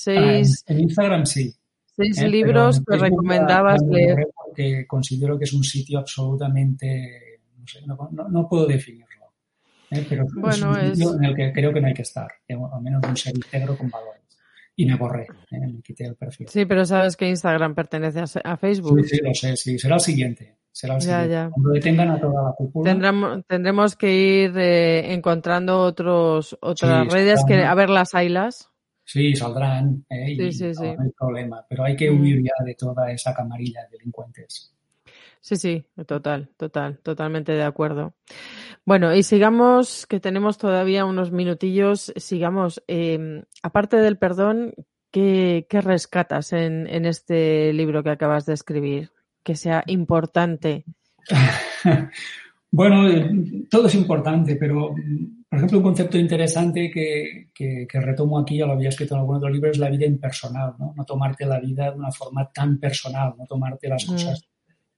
seis, en Instagram sí. seis ¿eh? Libros que recomendabas leer. Porque considero que es un sitio absolutamente, no sé, no, no- no puedo definirlo. ¿Eh? Pero es Bueno, un sitio es- en el que creo que no hay que estar, al menos un ser íntegro con valores. Y me borré, ¿eh? me quité el perfil. Sí, pero sabes que Instagram pertenece a, Facebook. Sí, sí, lo sé, sí. Será el siguiente. Será el Ya, siguiente. ya. Cuando detengan a toda la cúpula. Tendremos, tendremos que ir eh, encontrando otros, otras Sí, redes que, a ver las haylas. Sí, saldrán. ¿eh? Y Sí, sí, no, sí. no hay problema. Pero hay que Mm. huir ya de toda esa camarilla de delincuentes. Sí, sí, total, total, totalmente de acuerdo. Bueno, y sigamos, que tenemos todavía unos minutillos, sigamos, eh, aparte del perdón, ¿qué, qué rescatas en, en este libro que acabas de escribir? Que sea importante. Bueno, todo es importante, pero por ejemplo, un concepto interesante que, que, retomo aquí, ya lo había escrito en algún otro libro, es la vida impersonal, ¿no? No tomarte la vida de una forma tan personal, no tomarte las mm. cosas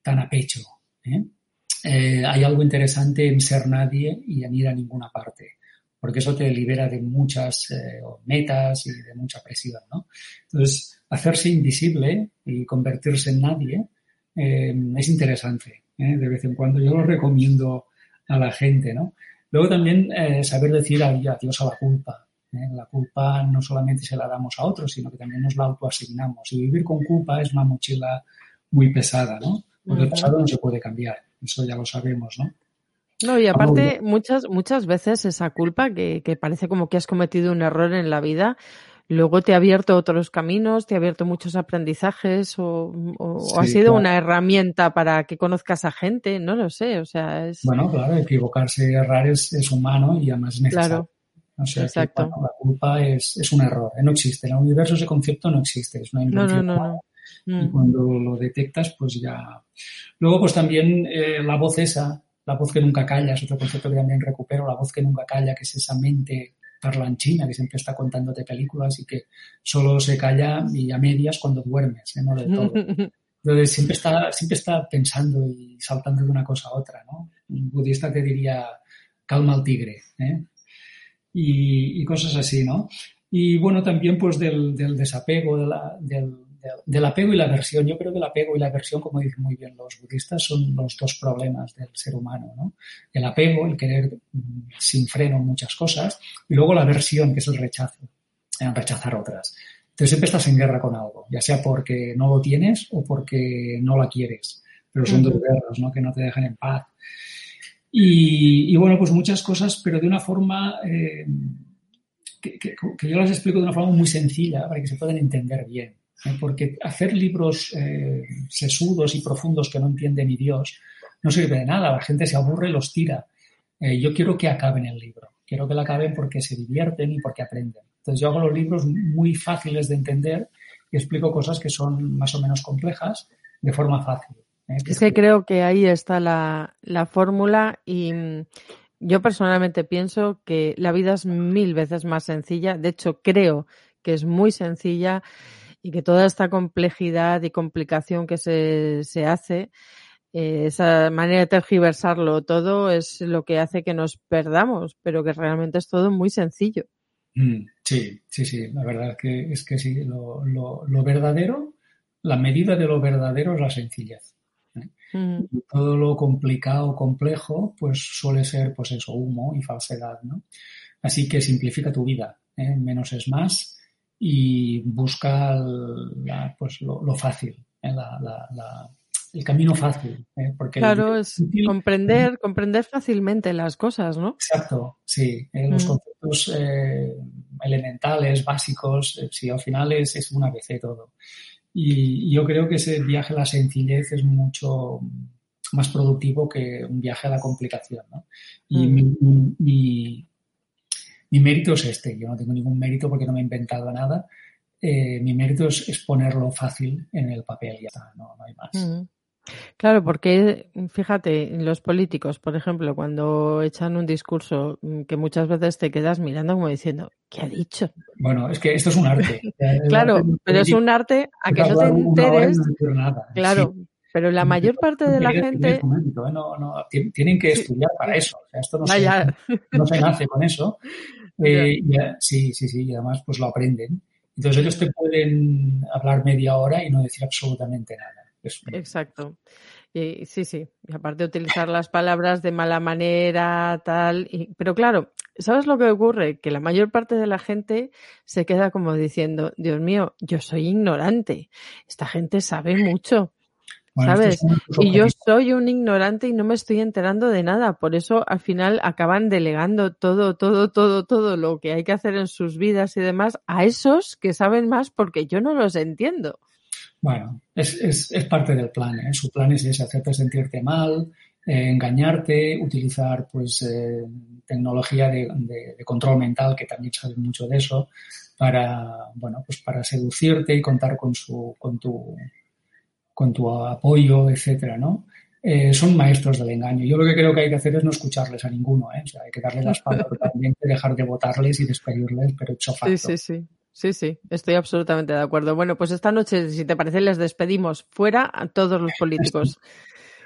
tan a pecho. ¿eh? Eh, hay algo interesante en ser nadie y en ir a ninguna parte, porque eso te libera de muchas eh, metas y de mucha presión, ¿no? Entonces, hacerse invisible y convertirse en nadie es interesante. De vez en cuando yo lo recomiendo a la gente, ¿no? Luego también saber decir adiós a la culpa. La culpa no solamente se la damos a otros, sino que también nos la autoasignamos. Y vivir con culpa es una mochila muy pesada, ¿no? Porque el pasado no se puede cambiar, eso ya lo sabemos, ¿no? No, y aparte, muchas, muchas veces esa culpa que, que parece como que has cometido un error en la vida, luego te ha abierto otros caminos, te ha abierto muchos aprendizajes o, ha sido una herramienta para que conozcas a gente, no lo sé, o sea, es... Bueno, claro, equivocarse y errar es, humano y además es necesario. Claro. Exacto. la culpa es, es, un error, no existe. En el universo ese concepto no existe, es una invención. No, no, no, Y mm. cuando lo detectas, pues ya. Luego, pues también eh, la voz esa, la voz que nunca calla, es otro concepto que también recupero, la voz que nunca calla, que es esa mente parlanchina que siempre está contándote películas y que solo se calla y a medias cuando duermes, ¿eh? no del todo. Entonces siempre está, siempre está pensando y saltando de una cosa a otra, ¿no? Un budista te diría, calma al tigre, ¿eh? y, cosas así, ¿no? Y bueno, también pues del, desapego, de la, del, del apego y la aversión. Yo creo que el apego y la aversión, como dicen muy bien los budistas, son los dos problemas del ser humano. ¿no? El apego, el querer mm, sin freno muchas cosas, y luego la aversión, que es el rechazo, el rechazar otras. Entonces siempre estás en guerra con algo, ya sea porque no lo tienes o porque no la quieres. Pero son dos guerras, ¿no? Que no te dejan en paz. Y, bueno, pues muchas cosas, pero de una forma eh, que, que, yo las explico de una forma muy sencilla para que se puedan entender bien. ¿Eh? porque hacer libros eh, sesudos y profundos que no entiende ni Dios no sirve de nada, la gente se aburre y los tira. Eh, yo quiero que acaben el libro, quiero que lo acaben porque se divierten y porque aprenden. Entonces yo hago los libros muy fáciles de entender y explico cosas que son más o menos complejas de forma fácil. Es que creo que ahí está la, la fórmula y mm, yo personalmente pienso que la vida es mil veces más sencilla. De hecho, creo que es muy sencilla y que toda esta complejidad y complicación que se, se hace, eh, esa manera de tergiversarlo todo es lo que hace que nos perdamos, pero que realmente es todo muy sencillo. Mm, sí, sí, sí, la verdad que es que sí, lo, lo, lo verdadero, la medida de lo verdadero es la sencillez. ¿eh? todo lo complicado, complejo, pues suele ser, pues eso, humo y falsedad, ¿no? Así que simplifica tu vida, ¿eh? menos es más y busca pues, lo, fácil, ¿eh? el camino fácil. ¿eh? Porque claro, es comprender, comprender fácilmente las cosas, ¿no? Exacto, sí. Eh, los mm. conceptos elementales, básicos, sí, al final es, es un ABC todo. Y, yo creo que ese viaje a la sencillez es mucho más productivo que un viaje a la complicación. ¿no? Y mm. mi, mi mérito es este, yo no tengo ningún mérito porque no me he inventado nada. Eh, mi mérito es, ponerlo fácil en el papel, ya está, no, hay más. Claro, porque fíjate, los políticos, por ejemplo, cuando echan un discurso mm, que muchas veces te quedas mirando como diciendo, ¿qué ha dicho? Bueno, es que esto es un arte. claro, pero es un arte a que no te enteres. claro, pero la mayor parte de la gente. ¿eh? tienen que estudiar para eso. esto no se nace con eso. Eh, sí, sí, sí, y además pues lo aprenden. Entonces ellos te pueden hablar media hora y no decir absolutamente nada. Exacto. Y, sí, sí. Y aparte de utilizar las palabras de mala manera, tal. pero claro, ¿sabes lo que ocurre? Que la mayor parte de la gente se queda como diciendo, Dios mío, yo soy ignorante. Esta gente sabe mucho. ¿Sabes? Y yo soy un ignorante y no me estoy enterando de nada. Por eso al final acaban delegando todo, todo, todo, todo lo que hay que hacer en sus vidas y demás a esos que saben más porque yo no los entiendo. Bueno, es, es, es parte del plan. ¿eh? Su plan es ese, hacerte sentirte mal, eh, engañarte, utilizar pues eh, tecnología de, de, control mental, que también saben mucho de eso, para, bueno, pues para seducirte y contar con su, con tu con tu apoyo, etcétera, ¿no? eh, son maestros del engaño. Yo lo que creo que hay que hacer es no escucharles a ninguno, ¿eh? O sea, hay que darle la espalda totalmente, dejar de votarles y despedirles, pero hecho facto. Sí, sí, sí. Sí, sí, estoy absolutamente de acuerdo. Bueno, pues esta noche, si te parece, les despedimos fuera a todos los políticos.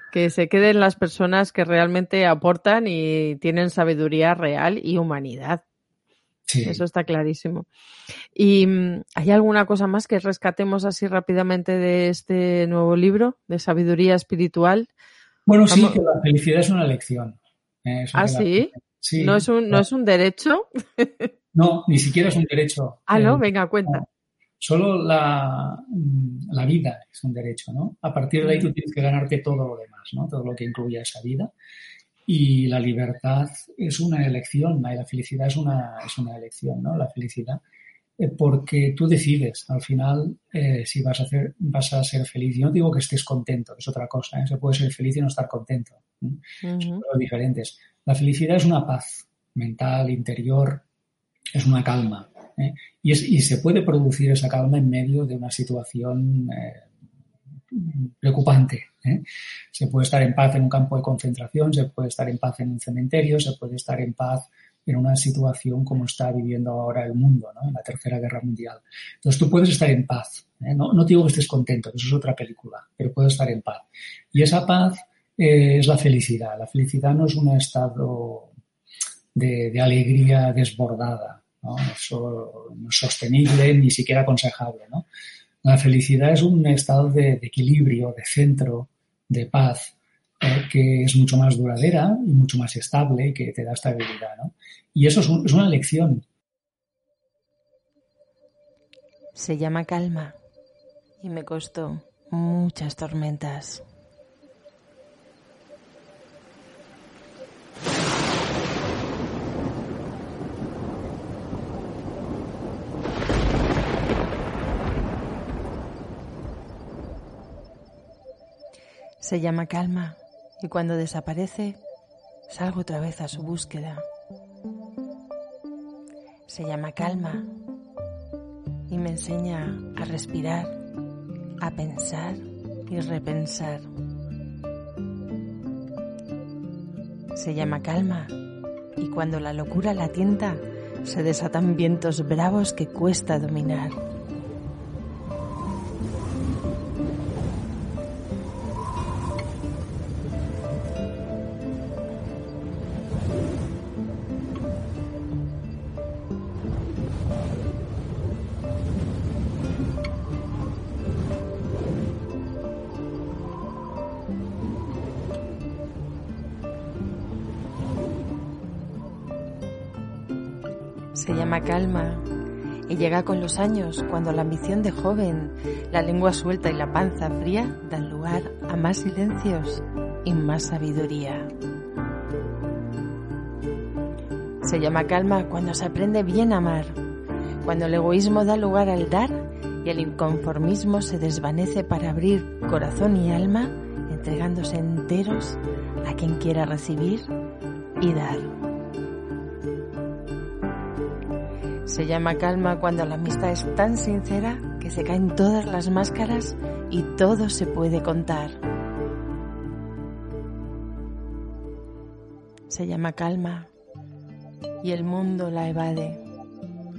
Que se queden las personas que realmente aportan y tienen sabiduría real y humanidad. Sí. Eso está clarísimo. ¿Y mm, hay alguna cosa más que rescatemos así rápidamente de este nuevo libro de sabiduría espiritual? Bueno, sí, que la felicidad es una elección. ¿eh? Eso ¿Ah, la- sí? Sí. ¿No es un, no es un derecho? No, ni siquiera es un derecho. Ah, no, Eh, venga, cuenta. no. Solo la, mm, la vida es un derecho, ¿no? A partir de ahí tú tienes que ganarte todo lo demás, ¿no? Todo lo que incluye esa vida. Y la libertad es una elección, y la felicidad es una, es una elección, ¿no? La felicidad. Eh, porque tú decides al final eh, si vas a, hacer, vas a ser feliz. Yo no digo que estés contento, es otra cosa. ¿eh? Se puede ser feliz y no estar contento. ¿eh? Ujú. Son cosas diferentes. La felicidad es una paz mental, interior, es una calma. ¿eh? Y, es- y se puede producir esa calma en medio de una situación eh, preocupante. ¿eh? Se puede estar en paz en un campo de concentración, se puede estar en paz en un cementerio, se puede estar en paz en una situación como está viviendo ahora el mundo, ¿no? en la Tercera Guerra Mundial. Entonces tú puedes estar en paz. ¿eh? No, no te digo que estés contento, que eso es otra película, pero puedes estar en paz. Y esa paz eh, es la felicidad. La felicidad no es un estado de, de alegría desbordada. ¿no? Eso no es sostenible ni siquiera aconsejable. ¿no? La felicidad es un estado de, equilibrio, de centro, de paz, eh, que es mucho más duradera y mucho más estable que te da estabilidad. ¿no? Y eso es, un- es una lección. Se llama calma y me costó muchas tormentas. Se llama calma y cuando desaparece salgo otra vez a su búsqueda. Se llama calma y me enseña a respirar, a pensar y repensar. Se llama calma y cuando la locura la tienta se desatan vientos bravos que cuesta dominar. Calma y llega con los años cuando la ambición de joven, la lengua suelta y la panza fría dan lugar a más silencios y más sabiduría. Se llama calma cuando se aprende bien a amar, cuando el egoísmo da lugar al dar y el inconformismo se desvanece para abrir corazón y alma, entregándose enteros a quien quiera recibir y dar. Se llama calma cuando la amistad es tan sincera que se caen todas las máscaras y todo se puede contar. Se llama calma y el mundo la evade,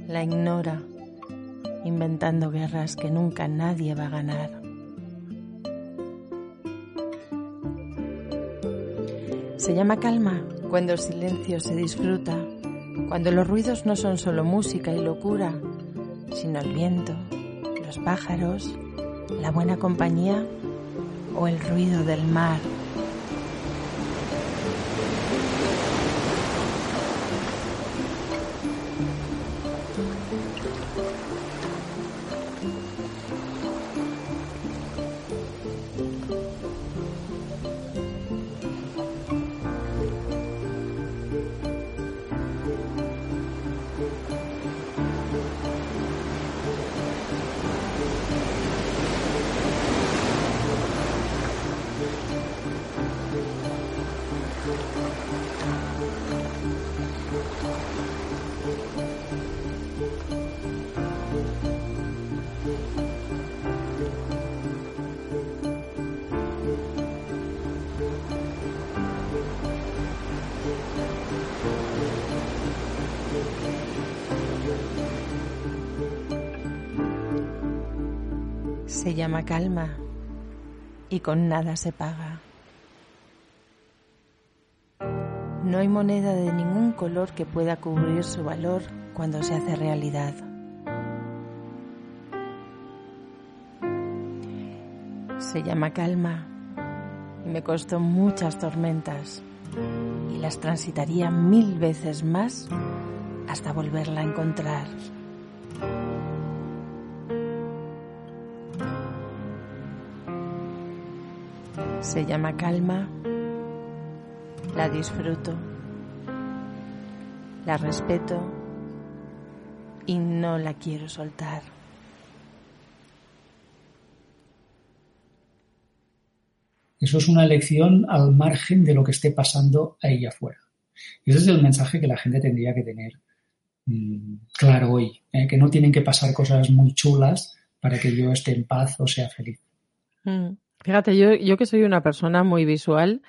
la ignora, inventando guerras que nunca nadie va a ganar. Se llama calma cuando el silencio se disfruta, cuando los ruidos no son solo música y locura, sino el viento, los pájaros, la buena compañía o el ruido del mar. Se llama calma y con nada se paga. No hay moneda de ningún color que pueda cubrir su valor cuando se hace realidad. Se llama calma y me costó muchas tormentas y las transitaría mil veces más hasta volverla a encontrar. Se llama calma, la disfruto, la respeto y no la quiero soltar. Eso es una elección al margen de lo que esté pasando ahí afuera. Y ese es el mensaje que la gente tendría que tener mm, claro hoy, ¿eh? que no tienen que pasar cosas muy chulas para que yo esté en paz o sea feliz. Mm. Fíjate, yo, yo que soy una persona muy visual,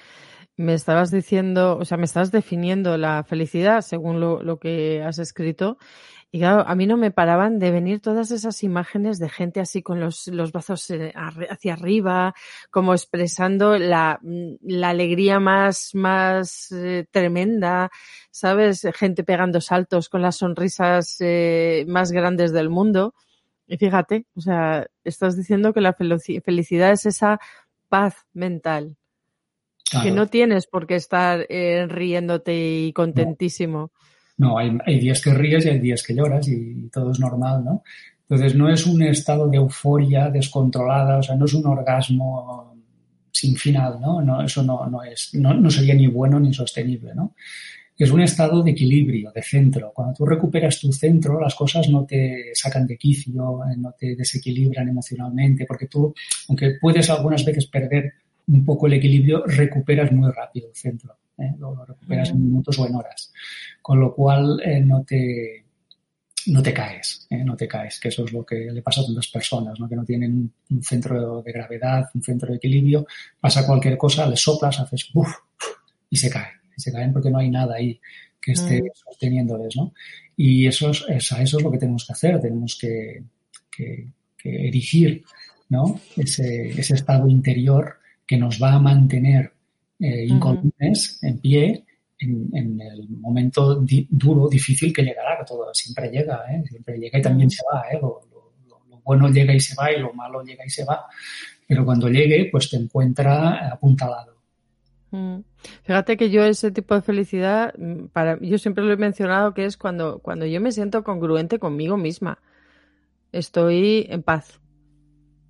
me estabas diciendo, o sea, me estás definiendo la felicidad según lo, lo que has escrito y claro, a mí no me paraban de venir todas esas imágenes de gente así con los, los brazos eh, hacia arriba, como expresando la, mm, la alegría más, más eh, tremenda, ¿sabes? Gente pegando saltos con las sonrisas eh, más grandes del mundo. Y fíjate, o sea, estás diciendo que la felicidad es esa paz mental. Que no tienes por qué estar riéndote y contentísimo. No, hay, días que ríes y hay días que lloras y todo es normal, ¿no? Entonces no es un estado de euforia descontrolada, o sea, no es un orgasmo sin final, ¿no? no eso no, no es, no, no, sería ni bueno ni sostenible, ¿no? Es un estado de equilibrio, de centro. Cuando tú recuperas tu centro, las cosas no te sacan de quicio, eh, no te desequilibran emocionalmente, porque tú, aunque puedes algunas veces perder un poco el equilibrio, recuperas muy rápido el centro. ¿eh? lo, recuperas en minutos o en horas. Con lo cual eh, no te no te caes, ¿eh? no te caes, que eso es lo que le pasa a tantas personas, ¿no? que no tienen un centro de gravedad, un centro de equilibrio, pasa cualquier cosa, le soplas, haces ¡buf! y se se caen porque no hay nada ahí que esté mm. sosteniéndoles, ¿no? Y eso es, eso es lo que tenemos que hacer, tenemos que, que, que erigir, ¿no? Ese, ese estado interior que nos va a mantener eh, incólumes, en pie, en, el momento duro, difícil que llegará, que todo siempre llega, ¿eh? siempre llega y también se va. ¿eh? Lo, bueno llega y se va y lo malo llega y se va. Pero cuando llegue, pues te encuentra apuntalado. Mm. Fíjate que yo ese tipo de felicidad, mm, para, yo siempre lo he mencionado que es cuando, cuando yo me siento congruente conmigo misma. Estoy en paz.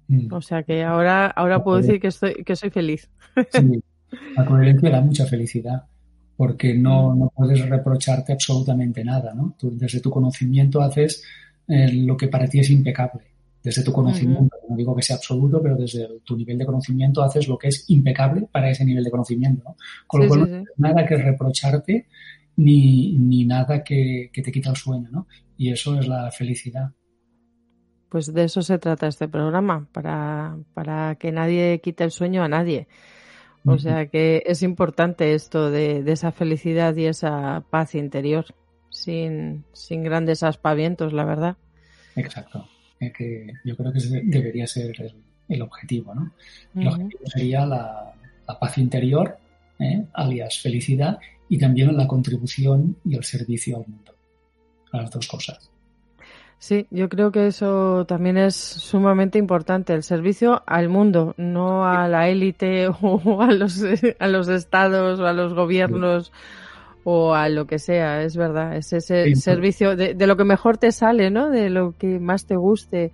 Mm. O sea que ahora, ahora puedo decir que estoy, que soy feliz. Sí, La coherencia da mucha felicidad porque no, no puedes reprocharte absolutamente nada, ¿no? Tú, desde tu conocimiento haces eh, lo que para ti es impecable. Desde tu conocimiento, no digo que sea absoluto, pero desde tu nivel de conocimiento haces lo que es impecable para ese nivel de conocimiento, ¿no? Con lo cual nada que reprocharte ni, ni nada que, que te quita el sueño, ¿no? Y eso es la felicidad. Pues de eso se trata este programa, para, para que nadie quite el sueño a nadie. O sea que es importante esto de, esa felicidad y esa paz interior, sin, sin grandes aspavientos, la verdad. Exacto. Que yo creo que ese debería ser el, objetivo, ¿no? El objetivo sería la, paz interior, ¿eh? alias felicidad, y también la contribución y el servicio al mundo. Las dos cosas. Sí, yo creo que eso también es sumamente importante, el servicio al mundo, no a la élite o a los, a los estados o a los gobiernos o a lo que sea, es verdad, es ese servicio de, lo que mejor te sale, ¿no? De lo que más te guste.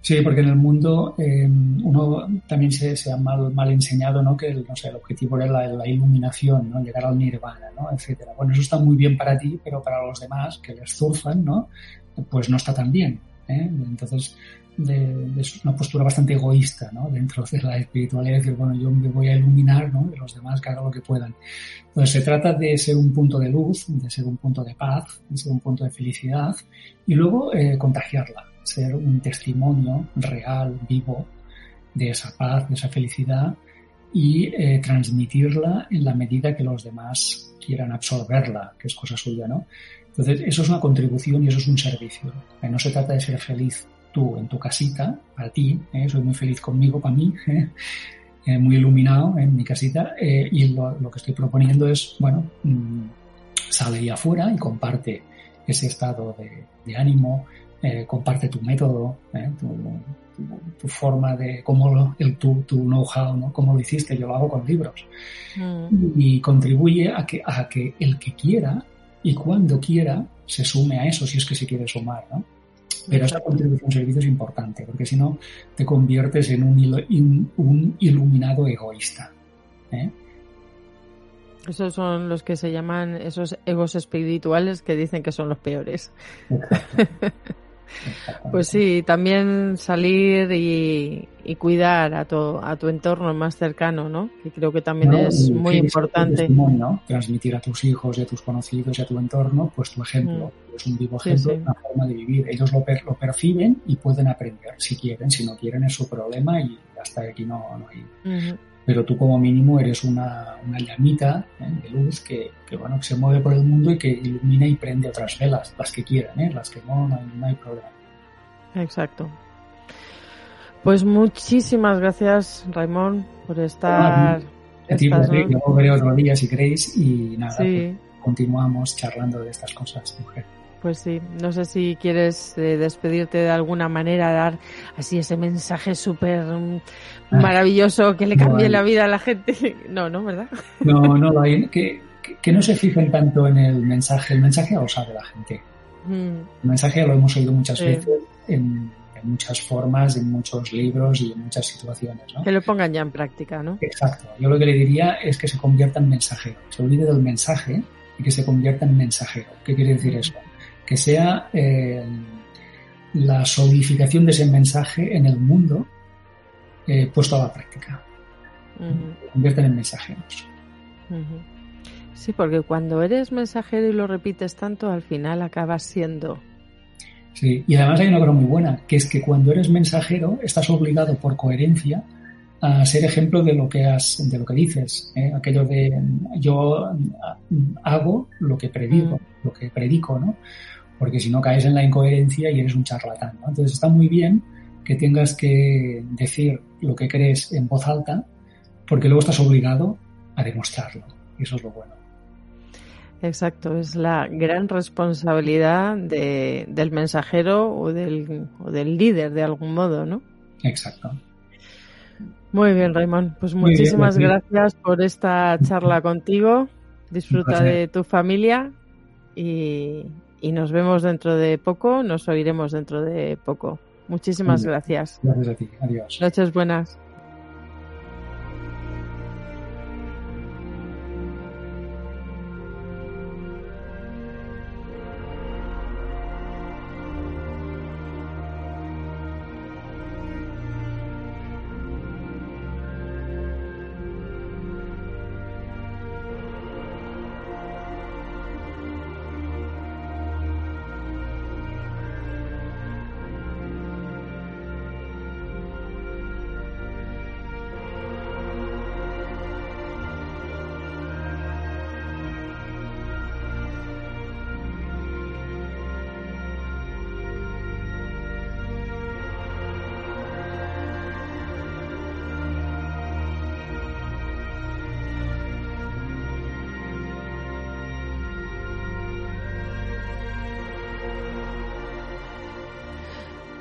Sí, porque en el mundo eh, uno también se, se ha mal, mal, enseñado, ¿no? Que el, no sé, el objetivo era la, la, iluminación, ¿no? Llegar al nirvana, ¿no? Etcétera. Bueno, eso está muy bien para ti, pero para los demás que les surfan, ¿no? pues no está tan bien. ¿Eh? Entonces, es una postura bastante egoísta ¿no? dentro de la espiritualidad, decir, bueno, yo me voy a iluminar ¿no? y los demás que hagan lo que puedan. Entonces, se trata de ser un punto de luz, de ser un punto de paz, de ser un punto de felicidad y luego eh, contagiarla, ser un testimonio real, vivo de esa paz, de esa felicidad y eh, transmitirla en la medida que los demás quieran absorberla, que es cosa suya, ¿no? Entonces, eso es una contribución y eso es un servicio. No se trata de ser feliz tú en tu casita, para ti, ¿eh? soy muy feliz conmigo, para mí, ¿eh? Eh, muy iluminado en mi casita, y lo, que estoy proponiendo es, bueno, mm, sale ahí afuera y comparte ese estado de, ánimo, comparte tu método, tu, forma de, cómo el, tu, tu know-how, ¿no? cómo lo hiciste, yo lo hago con libros. Mm. Y contribuye a que, a que el que quiera y cuando quiera se sume a eso, si es que se quiere sumar, ¿no? Pero esa contribución de servicio es importante, porque si no te conviertes en un, un iluminado egoísta. ¿eh? Esos son los que se llaman esos egos espirituales que dicen que son los peores. Pues sí, también salir y, cuidar a tu, a tu entorno más cercano, ¿no? Que creo que también es muy importante. Transmitir a tus hijos y a tus conocidos y a tu entorno, pues tu ejemplo. Mm. Es un vivo ejemplo, una forma de vivir. Ellos lo, lo perciben y pueden aprender si quieren. Si no quieren es su problema y hasta aquí no, no hay. Pero tú como mínimo eres una, una llamita ¿eh? de luz que, que, bueno, que se mueve por el mundo y que ilumina y prende otras velas, las que quieran, ¿eh? las que no, no hay, no hay problema. Exacto. Pues muchísimas gracias, Raimón, por estar. A ti, yo veré otro día si queréis y nada, pues continuamos charlando de estas cosas, mujer. Pues sí, no sé si quieres eh, despedirte de alguna manera, dar así ese mensaje súper mm, ah. maravilloso que le cambie la vida a la gente. No, no, ¿verdad? No, no, hay, que, que, no se fijen tanto en el mensaje, el mensaje lo sabe la gente. Mm. El mensaje lo hemos oído muchas veces en, muchas formas, en muchos libros y en muchas situaciones. ¿no? Que lo pongan ya en práctica, ¿no? Exacto. Yo lo que le diría es que se convierta en mensajero. Se olvide del mensaje y que se convierta en mensajero. ¿Qué quiere decir eso? Que sea eh, la solidificación de ese mensaje en el mundo eh, puesto a la práctica. Convierten en mensajeros. Sí, porque cuando eres mensajero y lo repites tanto, al final acabas siendo. Sí, y además hay una cosa muy buena, que es que cuando eres mensajero estás obligado por coherencia a ser ejemplo de lo que has, de lo que dices, ¿eh? aquello de yo hago lo que predico, mm. lo que predico, ¿no? Porque si no caes en la incoherencia y eres un charlatán. Entonces está muy bien que tengas que decir lo que crees en voz alta, porque luego estás obligado a demostrarlo. Y eso es lo bueno. Exacto, es la gran responsabilidad del mensajero o del, o del líder de algún modo, ¿no? Exacto. Muy bien, Raymond. Pues muchísimas gracias por esta charla contigo. Disfruta de tu familia y, y nos vemos dentro de poco, nos oiremos dentro de poco. Muchísimas gracias. Gracias a ti. Adiós. Noches buenas.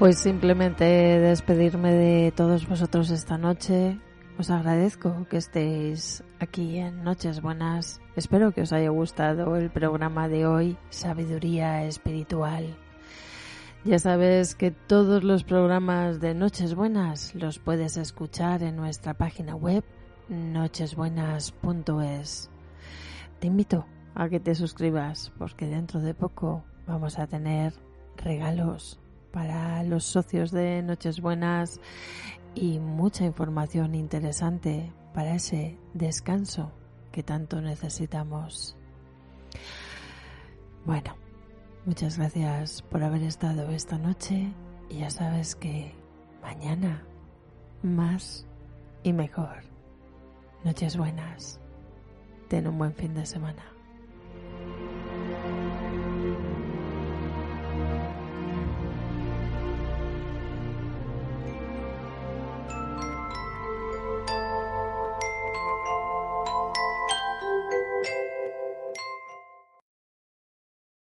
Pues simplemente despedirme de todos vosotros esta noche. Os agradezco que estéis aquí en Noches Buenas. Espero que os haya gustado el programa de hoy, Sabiduría Espiritual. Ya sabes que todos los programas de Noches Buenas los puedes escuchar en nuestra página web nochesbuenas.es. Te invito a que te suscribas porque dentro de poco vamos a tener regalos para los socios de Noches Buenas y mucha información interesante para ese descanso que tanto necesitamos. Bueno, muchas gracias por haber estado esta noche y ya sabes que mañana más y mejor. Noches buenas. Ten un buen fin de semana.